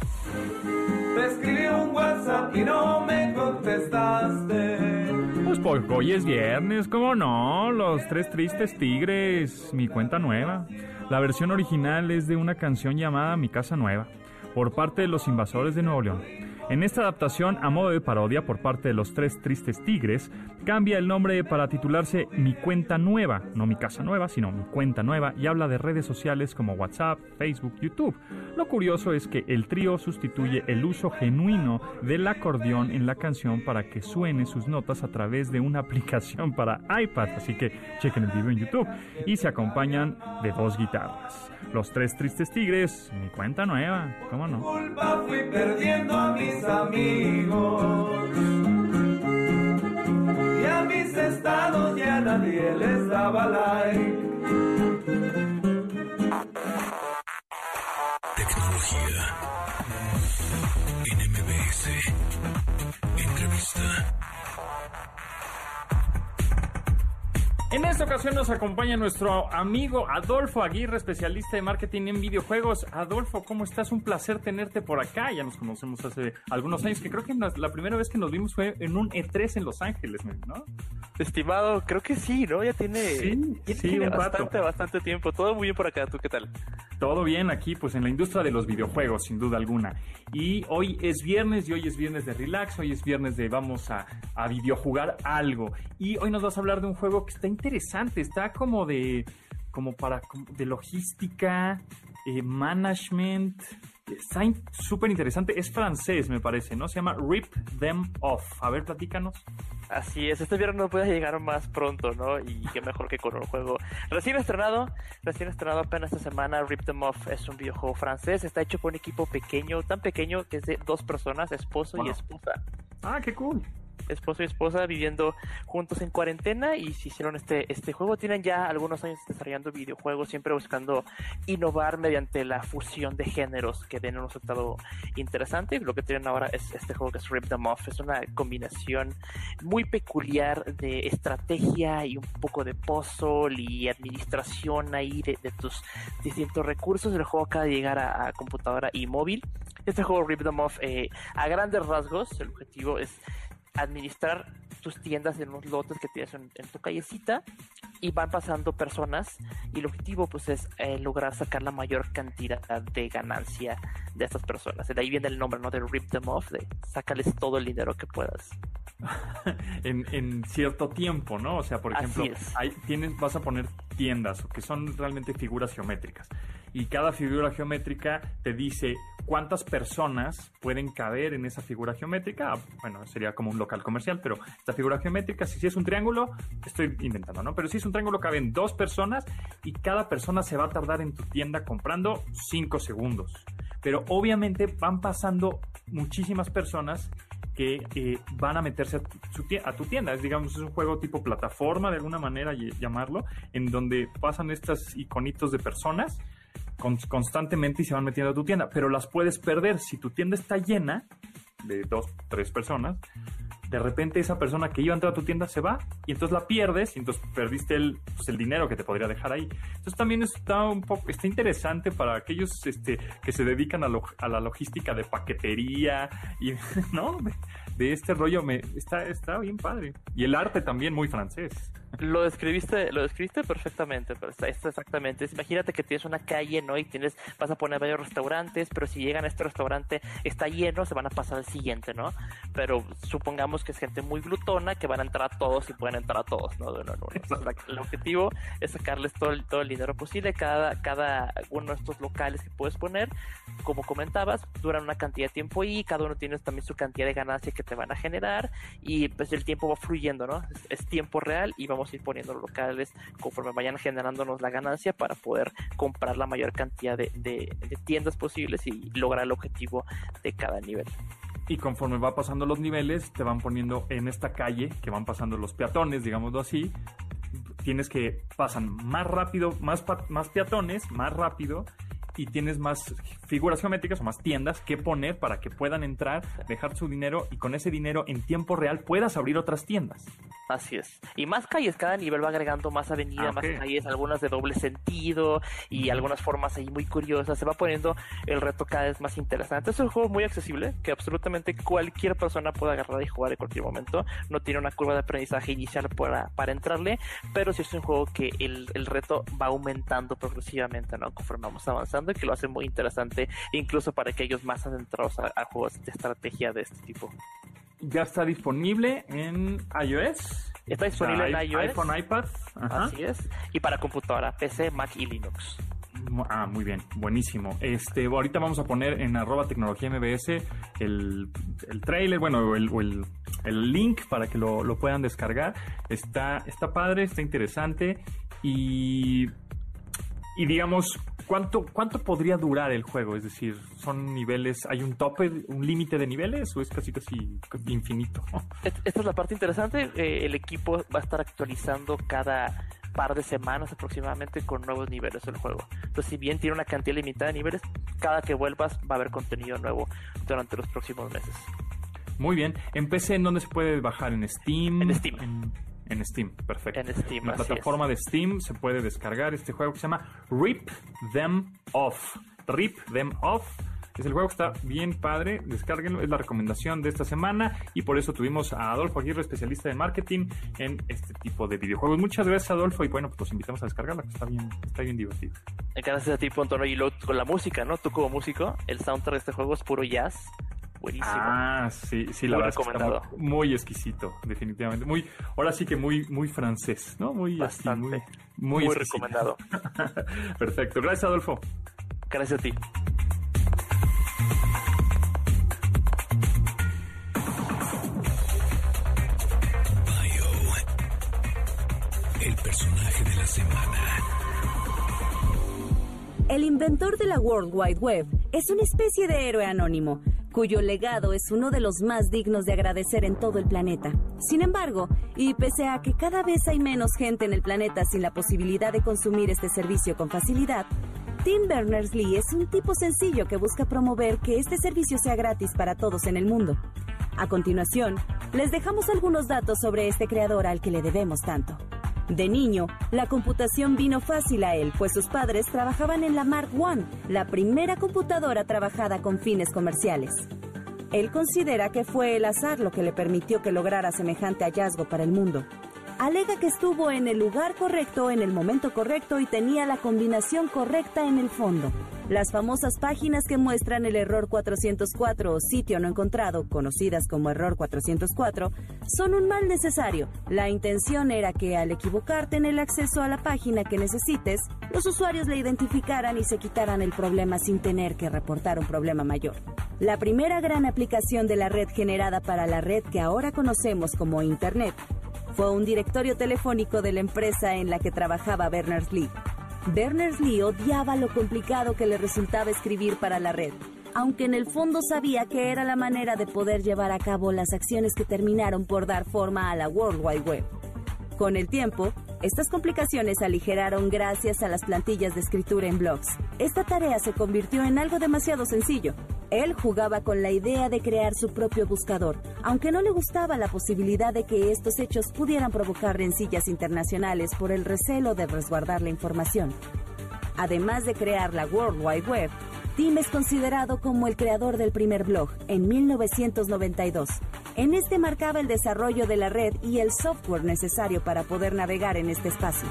Speaker 5: Te escribí un WhatsApp y no me contestaste.
Speaker 3: Pues porque hoy es viernes, ¿cómo no? Los tres tristes tigres, mi cuenta nueva. La versión original es de una canción llamada Mi Casa Nueva, por parte de los invasores de Nuevo León. En esta adaptación, a modo de parodia por parte de los tres tristes tigres, cambia el nombre para titularse Mi cuenta nueva, no mi casa nueva, sino mi cuenta nueva, y habla de redes sociales como WhatsApp, Facebook, YouTube. Lo curioso es que el trío sustituye el uso genuino del acordeón en la canción para que suene sus notas a través de una aplicación para iPad, así que chequen el video en YouTube, y se acompañan de dos guitarras. Los tres tristes tigres, mi cuenta nueva, ¿cómo no?
Speaker 5: Culpa fui perdiendo a mis amigos. Y a mis estados ya nadie les daba like.
Speaker 1: Tecnología. En MBS. Entrevista.
Speaker 3: En esta ocasión nos acompaña nuestro amigo Adolfo Aguirre, especialista de marketing en videojuegos. Adolfo, ¿cómo estás? Un placer tenerte por acá. Ya nos conocemos hace algunos años, que creo que nos- la primera vez que nos vimos fue en un E3 en Los Ángeles, ¿no?
Speaker 6: Estimado, creo que sí, ¿no? Ya tiene,
Speaker 3: Sí,
Speaker 6: ya
Speaker 3: sí,
Speaker 6: tiene bastante, bastante tiempo. Todo muy bien por acá. ¿Tú qué tal?
Speaker 3: Todo bien aquí, pues en la industria de los videojuegos, sin duda alguna. Y hoy es viernes, y hoy es viernes de relax, hoy es viernes de vamos a, a videojugar algo. Y hoy nos vas a hablar de un juego que está interesante, está como de, como para, de logística, eh, management. Está súper interesante, es francés me parece, ¿no? Se llama Rip Them Off. A ver, platícanos.
Speaker 6: Así es, este viernes no puede llegar más pronto, ¿no? Y qué mejor que con un juego recién estrenado, recién estrenado apenas esta semana. Rip Them Off es un videojuego francés, está hecho por un equipo pequeño, tan pequeño que es de dos personas, esposo y esposa.
Speaker 3: Ah, qué cool.
Speaker 6: Esposo y esposa viviendo juntos en cuarentena y se hicieron este, este juego. Tienen ya algunos años desarrollando videojuegos, siempre buscando innovar mediante la fusión de géneros que den un resultado interesante. Lo que tienen ahora es este juego que es Rip Them Off. Es una combinación muy peculiar de estrategia y un poco de puzzle y administración ahí de, tus distintos recursos. El juego acaba de llegar a, a computadora y móvil. Este juego Rip Them Off, eh, a grandes rasgos, el objetivo es administrar tus tiendas en unos lotes que tienes en, en tu callecita y van pasando personas y el objetivo pues es eh, lograr sacar la mayor cantidad de ganancia de estas personas. De ahí viene el nombre, ¿no? De rip them off, de sácales todo el dinero que puedas.
Speaker 3: en, en cierto tiempo, ¿no? O sea, por ejemplo, hay, tienes, vas a poner tiendas que son realmente figuras geométricas. Y cada figura geométrica te dice cuántas personas pueden caber en esa figura geométrica. Bueno, sería como un local comercial, pero esta figura geométrica, si, si es un triángulo, estoy inventando, ¿no? Pero si es un triángulo, caben dos personas y cada persona se va a tardar en tu tienda comprando cinco segundos. Pero obviamente van pasando muchísimas personas que van a meterse a tu, su tie- a tu tienda. Es, digamos, es un juego tipo plataforma, de alguna manera llamarlo, en donde pasan estos iconitos de personas con- constantemente y se van metiendo a tu tienda, pero las puedes perder. Si tu tienda está llena de dos, tres personas, de repente esa persona que iba a entrar a tu tienda se va y entonces la pierdes y entonces perdiste el, pues, el dinero que te podría dejar ahí. Entonces también está un poco, está interesante para aquellos este, que se dedican a, lo- a la logística de paquetería y, ¿no? De, de este rollo, me, está, está bien padre. Y el arte también muy francés.
Speaker 6: Lo describiste, lo describiste perfectamente, pero está, está exactamente. Imagínate que tienes una calle, ¿no? Y tienes, vas a poner varios restaurantes, pero si llegan a este restaurante, está lleno, se van a pasar al siguiente, ¿no? Pero supongamos que es gente muy glutona, que van a entrar a todos y pueden entrar a todos, ¿no? Entonces, la- el objetivo es sacarles todo el, todo el dinero posible. Cada, cada uno de estos locales que puedes poner, como comentabas, duran una cantidad de tiempo y cada uno tiene también su cantidad de ganancia que te van a generar y pues el tiempo va fluyendo, ¿no? Es, es tiempo real y vamos a ir poniendo los locales conforme vayan generándonos la ganancia para poder comprar la mayor cantidad de, tiendas posibles y lograr el objetivo de cada nivel.
Speaker 3: Y conforme va pasando los niveles, te van poniendo en esta calle, que van pasando los peatones, digámoslo así. Tienes que pasan más rápido, más, más peatones, más rápido. y tienes más figuras geométricas o más tiendas que poner para que puedan entrar, dejar su dinero y con ese dinero en tiempo real puedas abrir otras tiendas.
Speaker 6: Así es. Y más calles, cada nivel va agregando más avenidas,
Speaker 3: Ah,
Speaker 6: más calles, algunas de doble sentido y algunas formas ahí muy curiosas. Se va poniendo el reto cada vez más interesante. Es un juego muy accesible que absolutamente cualquier persona puede agarrar y jugar en cualquier momento. No tiene una curva de aprendizaje inicial para, para entrarle, pero sí es un juego que el, el reto va aumentando progresivamente, ¿no? Conforme vamos avanzando y que lo hace muy interesante, incluso para aquellos más adentrados a, a juegos de estrategia de este tipo.
Speaker 3: Ya está disponible en iOS.
Speaker 6: Está disponible en iOS.
Speaker 3: iPhone, iPad. Ajá.
Speaker 6: Así es. Y para computadora, PC, Mac y Linux.
Speaker 3: Ah, muy bien, buenísimo. Este, ahorita vamos a poner en arroba tecnología MBS el, el trailer, bueno, el, el, el link para que lo, lo puedan descargar. Está, está padre, está interesante y, y digamos, ¿cuánto, ¿cuánto podría durar el juego? Es decir, ¿son niveles, hay un tope, un límite de niveles o es casi casi infinito?
Speaker 6: Esta es la parte interesante. eh, el equipo va a estar actualizando cada par de semanas aproximadamente con nuevos niveles del juego. Entonces, si bien tiene una cantidad limitada de niveles, cada que vuelvas va a haber contenido nuevo durante los próximos meses.
Speaker 3: Muy bien. ¿En PC en dónde se puede bajar? ¿En Steam?
Speaker 6: En Steam.
Speaker 3: En, en Steam, perfecto.
Speaker 6: En Steam,
Speaker 3: la plataforma de Steam se puede descargar este juego que se llama Rip Them Off. Rip Them Off. Es el juego que está bien padre, descárguenlo, es la recomendación de esta semana y por eso tuvimos a Adolfo Aguirre, especialista de marketing en este tipo de videojuegos. Muchas gracias Adolfo y bueno, pues los invitamos a descargarla, que está bien, está bien divertido.
Speaker 6: Gracias a ti, Pontono. Y luego con la música, ¿no? Tú como músico, el soundtrack de este juego es puro jazz. Buenísimo.
Speaker 3: Ah, sí, sí, la
Speaker 6: Muy
Speaker 3: verdad es que está
Speaker 6: recomendado.
Speaker 3: muy, muy exquisito, definitivamente. Muy, ahora sí que muy, muy francés, ¿no? Muy, así,
Speaker 6: Bastante.
Speaker 3: muy, muy,
Speaker 6: recomendado.
Speaker 3: Perfecto, gracias Adolfo.
Speaker 6: Gracias a ti.
Speaker 1: Bio. El personaje de la semana.
Speaker 2: El inventor de la World Wide Web es una especie de héroe anónimo, cuyo legado es uno de los más dignos de agradecer en todo el planeta. Sin embargo, y pese a que cada vez hay menos gente en el planeta sin la posibilidad de consumir este servicio con facilidad, Tim Berners-Lee es un tipo sencillo que busca promover que este servicio sea gratis para todos en el mundo. A continuación, les dejamos algunos datos sobre este creador al que le debemos tanto. De niño, la computación vino fácil a él, pues sus padres trabajaban en la Mark I, la primera computadora trabajada con fines comerciales. Él considera que fue el azar lo que le permitió que lograra semejante hallazgo para el mundo. Alega que estuvo en el lugar correcto en el momento correcto y tenía la combinación correcta en el fondo. Las famosas páginas que muestran el error 404 o sitio no encontrado, conocidas como error 404, son un mal necesario. La intención era que al equivocarte en el acceso a la página que necesites, los usuarios la identificaran y se quitaran el problema sin tener que reportar un problema mayor. La primera gran aplicación de la red generada para la red que ahora conocemos como Internet un directorio telefónico de la empresa en la que trabajaba Berners-Lee. Berners-Lee odiaba lo complicado que le resultaba escribir para la red, aunque en el fondo sabía que era la manera de poder llevar a cabo las acciones que terminaron por dar forma a la World Wide Web. Con el tiempo, estas complicaciones aligeraron gracias a las plantillas de escritura en blogs. Esta tarea se convirtió en algo demasiado sencillo. Él jugaba con la idea de crear su propio buscador, aunque no le gustaba la posibilidad de que estos hechos pudieran provocar rencillas internacionales por el recelo de resguardar la información. Además de crear la World Wide Web, Tim es considerado como el creador del primer blog en 1992. En este marcaba el desarrollo de la red y el software necesario para poder navegar en este espacio.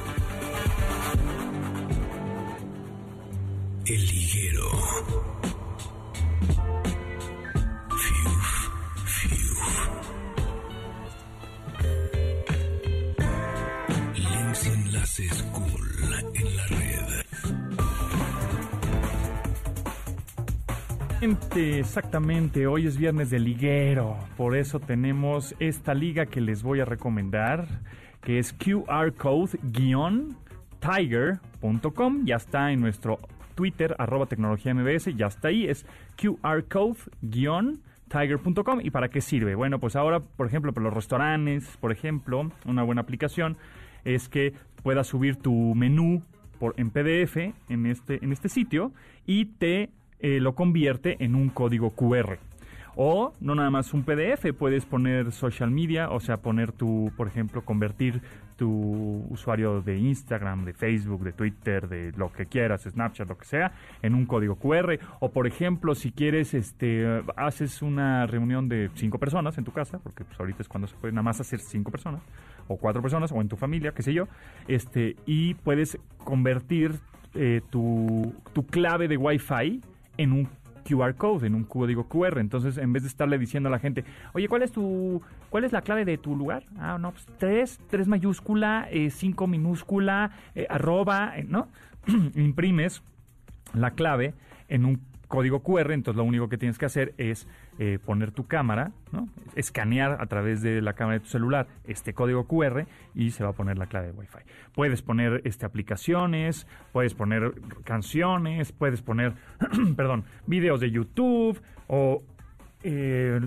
Speaker 3: Exactamente, hoy es viernes de liguero, por eso tenemos esta liga que les voy a recomendar, que es QR code-tiger.com, ya está en nuestro Twitter, arroba tecnología MBS, ya está ahí, es QR code-tiger.com. ¿Y para qué sirve? Bueno, pues ahora, por ejemplo, para los restaurantes, por ejemplo, una buena aplicación es que puedas subir tu menú por, en PDF en este, en este sitio y te eh, lo convierte en un código QR. O no nada más un PDF, puedes poner social media, o sea, poner tu, por ejemplo, convertir tu usuario de Instagram, de Facebook, de Twitter, de lo que quieras, Snapchat, lo que sea, en un código QR. O por ejemplo, si quieres, este, haces una reunión de cinco personas en tu casa, porque pues, ahorita es cuando se puede nada más hacer cinco personas, o cuatro personas, o en tu familia, qué sé yo, este, y puedes convertir eh, tu, tu clave de Wi-Fi en un QR code, en un código QR. Entonces, en vez de estarle diciendo a la gente, oye, ¿cuál es tu, cuál es la clave de tu lugar? Ah, no, pues tres, tres mayúscula, eh, cinco minúscula, eh, arroba, eh, ¿no? Imprimes la clave en un código QR, entonces lo único que tienes que hacer es eh, poner tu cámara, ¿no? escanear a través de la cámara de tu celular este código QR y se va a poner la clave de Wi-Fi. Puedes poner este, aplicaciones, puedes poner canciones, puedes poner, perdón, videos de YouTube o eh,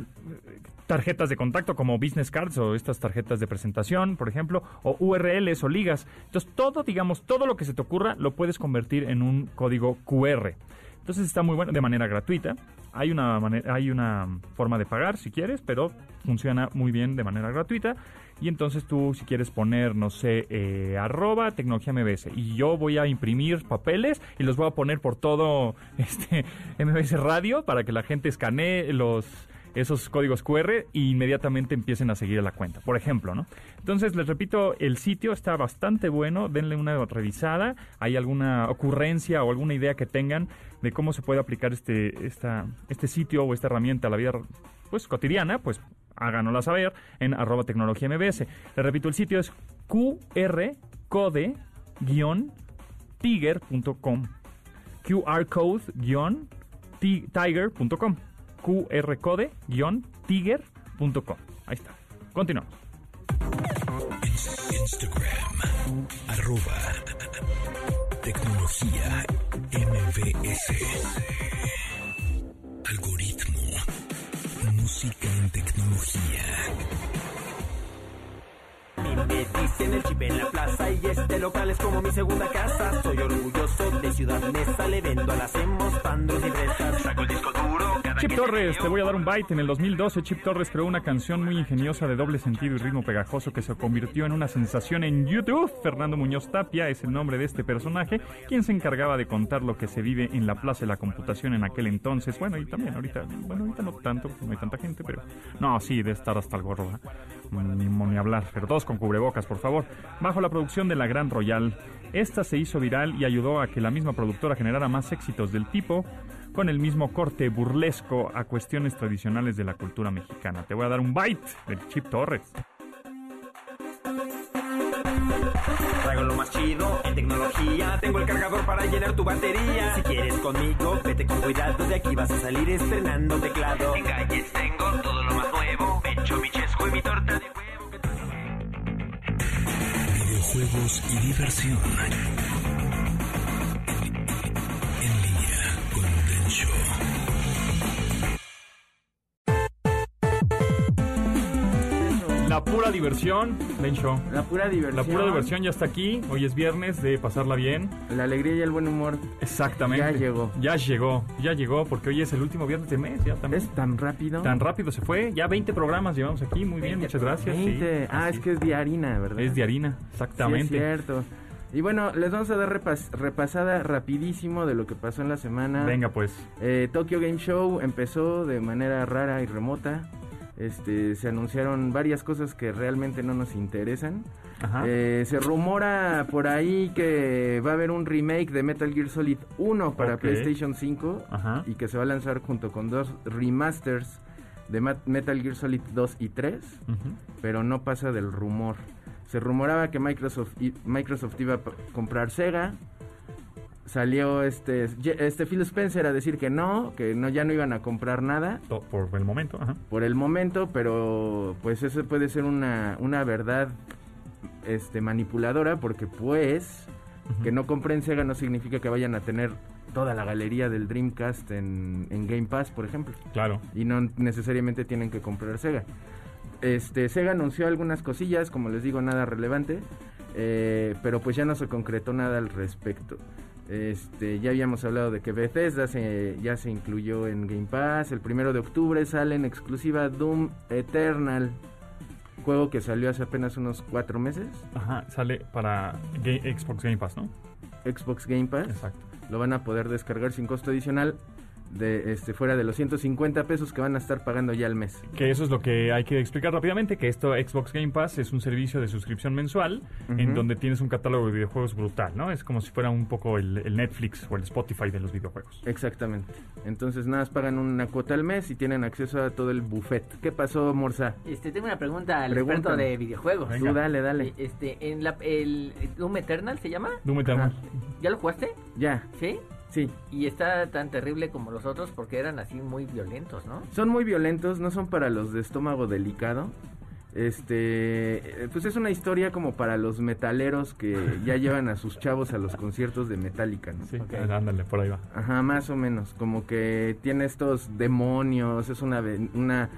Speaker 3: tarjetas de contacto como business cards o estas tarjetas de presentación, por ejemplo, o URLs o ligas. Entonces, todo, digamos, todo lo que se te ocurra lo puedes convertir en un código QR. Entonces está muy bueno de manera gratuita. Hay una, manera, hay una forma de pagar si quieres, pero funciona muy bien de manera gratuita. Y entonces tú si quieres poner, no sé, eh, arroba tecnología MBS. Y yo voy a imprimir papeles y los voy a poner por todo este MBS Radio para que la gente escanee los esos códigos QR e inmediatamente empiecen a seguir la cuenta, por ejemplo, ¿no? Entonces, les repito, el sitio está bastante bueno, denle una revisada, hay alguna ocurrencia o alguna idea que tengan de cómo se puede aplicar este, esta, este sitio o esta herramienta a la vida pues cotidiana, pues háganosla saber en arroba tecnología mbs. Les repito, el sitio es qrcode-tiger.com qrcode-tiger.com qrcode-tiger.com. Ahí está. Continuamos.
Speaker 1: Instagram, arroba tecnología MBS. Algoritmo, música en tecnología.
Speaker 5: Me dicen el chip en la plaza y este local es como mi segunda casa. Soy orgulloso de Ciudad Neza, le vendo a las hemos, pandos y fresas. Saco el disco duro.
Speaker 3: Chip Torres,
Speaker 5: te
Speaker 3: voy a dar un byte. En el 2012, Chip Torres creó una canción muy ingeniosa de doble sentido y ritmo pegajoso que se convirtió en una sensación en YouTube. Fernando Muñoz Tapia es el nombre de este personaje, quien se encargaba de contar lo que se vive en la plaza de la computación en aquel entonces. Bueno, y también ahorita, bueno, ahorita no tanto, porque no hay tanta gente, pero no, sí, de estar hasta el gorro, ¿eh? ni, ni hablar, pero todos con cubrebocas, por favor. Bajo la producción de La Gran Royal, esta se hizo viral y ayudó a que la misma productora generara más éxitos del tipo con el mismo corte burlesco a cuestiones tradicionales de la cultura mexicana. Te voy a dar un bite del Chip Torres.
Speaker 5: Traigo lo más chido en tecnología. Tengo el cargador para llenar tu batería. Si quieres conmigo, vete con cuidado. De aquí vas a salir estrenando teclado. En calles tengo todo lo más nuevo. Pecho, mi chesco y mi torta de huevo.
Speaker 1: Videojuegos y diversión.
Speaker 3: La pura diversión, Ben Show.
Speaker 7: La pura diversión.
Speaker 3: La pura diversión ya está aquí. Hoy es viernes de pasarla bien.
Speaker 7: La alegría y el buen humor.
Speaker 3: Exactamente.
Speaker 7: Ya llegó.
Speaker 3: Ya llegó. Ya llegó porque hoy es el último viernes del mes. Ya también.
Speaker 7: ¿Es tan rápido?
Speaker 3: Tan rápido se fue. Ya 20 programas llevamos aquí. Muy bien, muchas gracias. sí.
Speaker 7: 20. ah,
Speaker 3: Así
Speaker 7: es que es de harina, ¿verdad?
Speaker 3: Es de harina,
Speaker 7: Sí,
Speaker 3: exactamente.
Speaker 7: es cierto. Y bueno, les vamos a dar repas- repasada rapidísimo de lo que pasó en la semana.
Speaker 3: Venga pues.
Speaker 7: Eh, Tokyo Game Show empezó de manera rara y remota. Este, se anunciaron varias cosas que realmente no nos interesan.
Speaker 3: Ajá.
Speaker 7: Eh, se rumora por ahí que va a haber un remake de Metal Gear Solid 1 para. PlayStation 5
Speaker 3: Ajá.
Speaker 7: y que se va a lanzar junto con dos remasters de Metal Gear Solid 2 y 3,
Speaker 3: Ujú.
Speaker 7: pero no pasa del rumor. Se rumoraba que Microsoft, Microsoft iba a comprar Sega. Salió este, este Phil Spencer a decir que no, que no ya no iban a comprar nada
Speaker 3: Por el momento. Ajá.
Speaker 7: por el momento, pero pues eso puede ser una, una verdad este manipuladora porque pues que no compren Sega no significa que vayan a tener toda la galería del Dreamcast en, en Game Pass, por ejemplo,
Speaker 3: Claro.
Speaker 7: y no necesariamente tienen que comprar Sega. Este Sega anunció algunas cosillas, como les digo, nada relevante. Eh, pero pues ya no se concretó nada al respecto. Este, ya habíamos hablado de que Bethesda se, ya se incluyó en Game Pass. El primero de octubre sale en exclusiva Doom Eternal. Juego que salió hace apenas unos cuatro meses.
Speaker 3: Ajá, sale para Xbox Game Pass, ¿no?
Speaker 7: Xbox Game Pass.
Speaker 3: Exacto.
Speaker 7: Lo van a poder descargar sin costo adicional. De, este, fuera de los 150 pesos que van a estar pagando ya al mes.
Speaker 3: Que eso es lo que hay que explicar rápidamente, que esto Xbox Game Pass es un servicio de suscripción mensual en donde tienes un catálogo de videojuegos brutal, ¿no? Es como si fuera un poco el, el Netflix o el Spotify de los videojuegos.
Speaker 7: Exactamente. Entonces nada más pagan una cuota al mes y tienen acceso a todo el buffet. ¿Qué pasó, Morsa?
Speaker 4: Este, tengo una pregunta al
Speaker 7: Pregúntame.
Speaker 4: experto de videojuegos.
Speaker 3: Venga.
Speaker 7: Tú dale, dale.
Speaker 4: Este, en la, el Doom Eternal se llama.
Speaker 3: Doom Eternal.
Speaker 4: ¿Ya lo jugaste?
Speaker 7: Ya,
Speaker 4: ¿Sí?
Speaker 7: Sí.
Speaker 4: Y está tan terrible como los otros porque eran así muy violentos, ¿no?
Speaker 7: Son muy violentos, no son para los de estómago delicado. Este, eh, pues es una historia como para los metaleros que ya llevan a sus chavos a los conciertos de Metallica, ¿no?
Speaker 3: Sí,
Speaker 4: Ok.
Speaker 3: ándale, por ahí va.
Speaker 7: Ajá, más o menos, como que tiene estos demonios, es una, una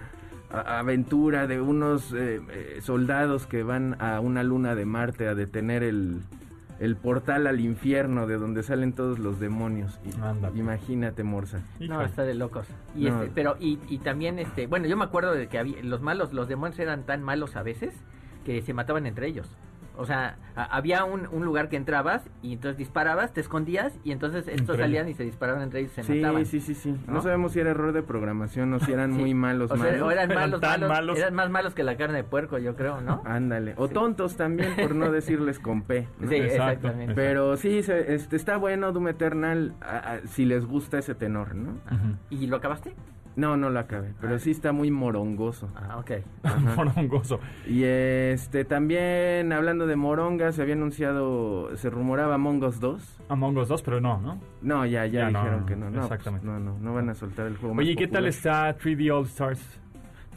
Speaker 7: aventura de unos eh, eh, soldados que van a una luna de Marte a detener el, el portal al infierno de donde salen todos los demonios. Y- imagínate, Morsa.
Speaker 4: No, está de locos. Y
Speaker 7: No.
Speaker 4: este, pero y, y también este, bueno, yo me acuerdo de que había, los malos, los demonios eran tan malos a veces que se mataban entre ellos. O sea, había un, un lugar que entrabas y entonces disparabas, te escondías y entonces estos
Speaker 3: Entre
Speaker 4: salían y se disparaban entre ellos y se
Speaker 7: Sí,
Speaker 4: mataban.
Speaker 7: sí, sí, sí. No,
Speaker 4: ¿No?
Speaker 7: sabemos si era error de programación o si eran
Speaker 4: Sí.
Speaker 7: muy malos,
Speaker 4: o, sea,
Speaker 7: malos.
Speaker 4: o eran
Speaker 3: Eran
Speaker 4: malos,
Speaker 3: tan
Speaker 4: malos,
Speaker 3: malos.
Speaker 4: eran más malos que la carne de puerco, yo creo, ¿no?
Speaker 7: Ándale. O tontos también, por no decirles con P. ¿no?
Speaker 4: Sí,
Speaker 3: Exacto.
Speaker 4: exactamente.
Speaker 7: Pero sí, se- este, está bueno Doom Eternal a- a- si les gusta ese tenor, ¿no?
Speaker 3: Ujú.
Speaker 4: ¿Y lo acabaste?
Speaker 7: No, no lo acabé, pero sí está muy morongoso.
Speaker 4: Ah, ok.
Speaker 3: Morongoso.
Speaker 7: Y este también hablando de moronga, se había anunciado, se rumoraba Among Us 2.
Speaker 3: Among Us 2, pero no, ¿no?
Speaker 7: No, ya, ya,
Speaker 3: Ya no,
Speaker 7: dijeron que no. no
Speaker 3: exactamente.
Speaker 7: pues, no, no, no van a soltar el juego más
Speaker 3: Oye, ¿y qué tal está 3D All Stars?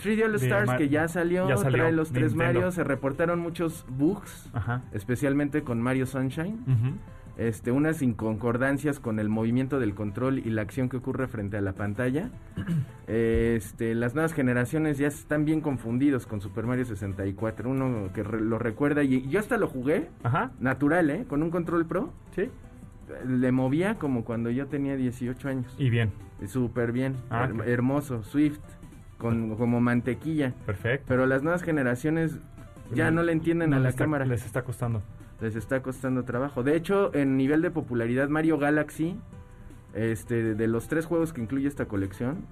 Speaker 7: 3D All Stars que ya salió,
Speaker 3: ya salió,
Speaker 7: trae los tres
Speaker 3: Nintendo.
Speaker 7: Mario, se reportaron muchos bugs,
Speaker 3: Ajá.
Speaker 7: especialmente con Mario Sunshine.
Speaker 3: Ujú.
Speaker 7: Este, unas inconcordancias con el movimiento del control y la acción que ocurre frente a la pantalla. Este, las nuevas generaciones ya están bien confundidos con Super Mario 64. Uno que re- lo recuerda y yo hasta lo jugué
Speaker 3: Ajá.
Speaker 7: natural, ¿eh? Con un control pro.
Speaker 3: Sí.
Speaker 7: Le movía como cuando yo tenía 18 años.
Speaker 3: Y bien.
Speaker 7: Súper bien,
Speaker 3: Ah,
Speaker 7: her- hermoso, Swift, con, como mantequilla.
Speaker 3: Perfecto.
Speaker 7: Pero las nuevas generaciones ya no le entienden
Speaker 3: No
Speaker 7: a la
Speaker 3: está-
Speaker 7: cámara.
Speaker 3: Les está costando.
Speaker 7: Les está costando trabajo. De hecho, en nivel de popularidad, Mario Galaxy, este, de los tres juegos que incluye esta colección,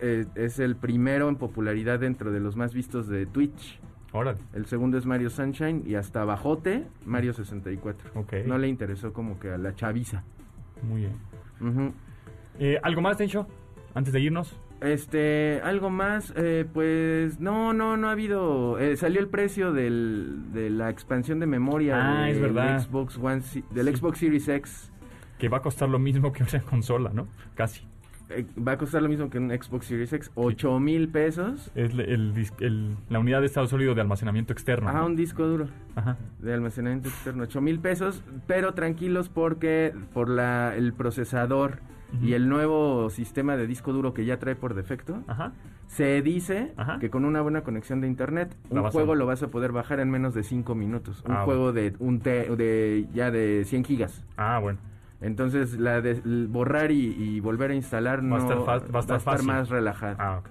Speaker 7: eh, es el primero en popularidad dentro de los más vistos de Twitch.
Speaker 3: Órale.
Speaker 7: El segundo es Mario Sunshine y hasta bajote Mario 64.
Speaker 3: Ok.
Speaker 7: No le interesó como que a la chaviza.
Speaker 3: Muy bien. Eh, ¿Algo más, Tencho? Antes de irnos.
Speaker 7: Este, algo más, eh, pues no, no, no ha habido. eh, salió el precio del, de la expansión de memoria
Speaker 3: Ah, es
Speaker 7: del. Xbox One, del
Speaker 3: Sí.
Speaker 7: Xbox Series X.
Speaker 3: Que va a costar lo mismo que una consola, ¿no? Casi.
Speaker 7: Eh, va a costar lo mismo que un Xbox Series X, 8 mil pesos.
Speaker 3: Es el, dis- el- la unidad de estado sólido de almacenamiento externo.
Speaker 7: Ajá,
Speaker 3: ¿no?
Speaker 7: un disco duro
Speaker 3: Ajá.
Speaker 7: de almacenamiento externo, 8 mil pesos, pero tranquilos porque por la, el procesador Y el nuevo sistema de disco duro que ya trae por defecto,
Speaker 3: Ajá.
Speaker 7: se dice
Speaker 3: Ajá.
Speaker 7: que con una buena conexión de internet, un
Speaker 3: a-
Speaker 7: juego lo vas a poder bajar en menos de 5 minutos. Un
Speaker 3: Ah,
Speaker 7: juego de un te- de ya de 100 gigas.
Speaker 3: Ah, bueno.
Speaker 7: Entonces, la de borrar y, y volver a instalar no
Speaker 3: Va a estar fa- va a estar fácil.
Speaker 7: más relajado.
Speaker 3: Ah, ok.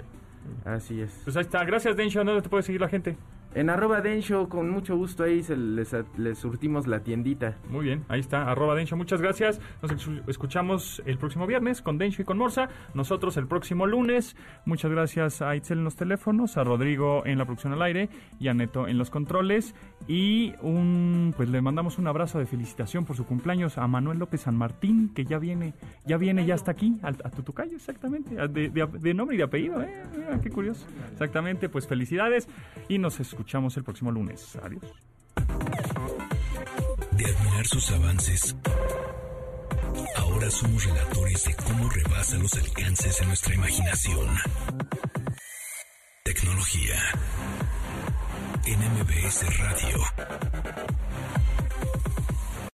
Speaker 7: Así es.
Speaker 3: Pues ahí está. Gracias, Densho. ¿Dónde te puede seguir la gente?
Speaker 7: En arroba Densho, con mucho gusto ahí se les, les surtimos la tiendita.
Speaker 3: Muy bien, ahí está, arroba Densho. Muchas gracias. Nos escuchamos el próximo viernes con Densho y con Morsa. Nosotros el próximo lunes. Muchas gracias a Itzel en los teléfonos, a Rodrigo en la producción al aire y a Neto en los controles. Y un pues le mandamos un abrazo de felicitación por su cumpleaños a Manuel López San Martín, que ya viene, ya viene, ya está aquí, al- a, Tutucayo, exactamente, a- de, nombre y de apellido, ¿eh? Qué curioso. Exactamente, pues felicidades y nos escuchamos el próximo lunes. Adiós.
Speaker 1: De admirar sus avances, ahora somos relatores de cómo rebasa los alcances de nuestra imaginación. Tecnología. En MBS Radio.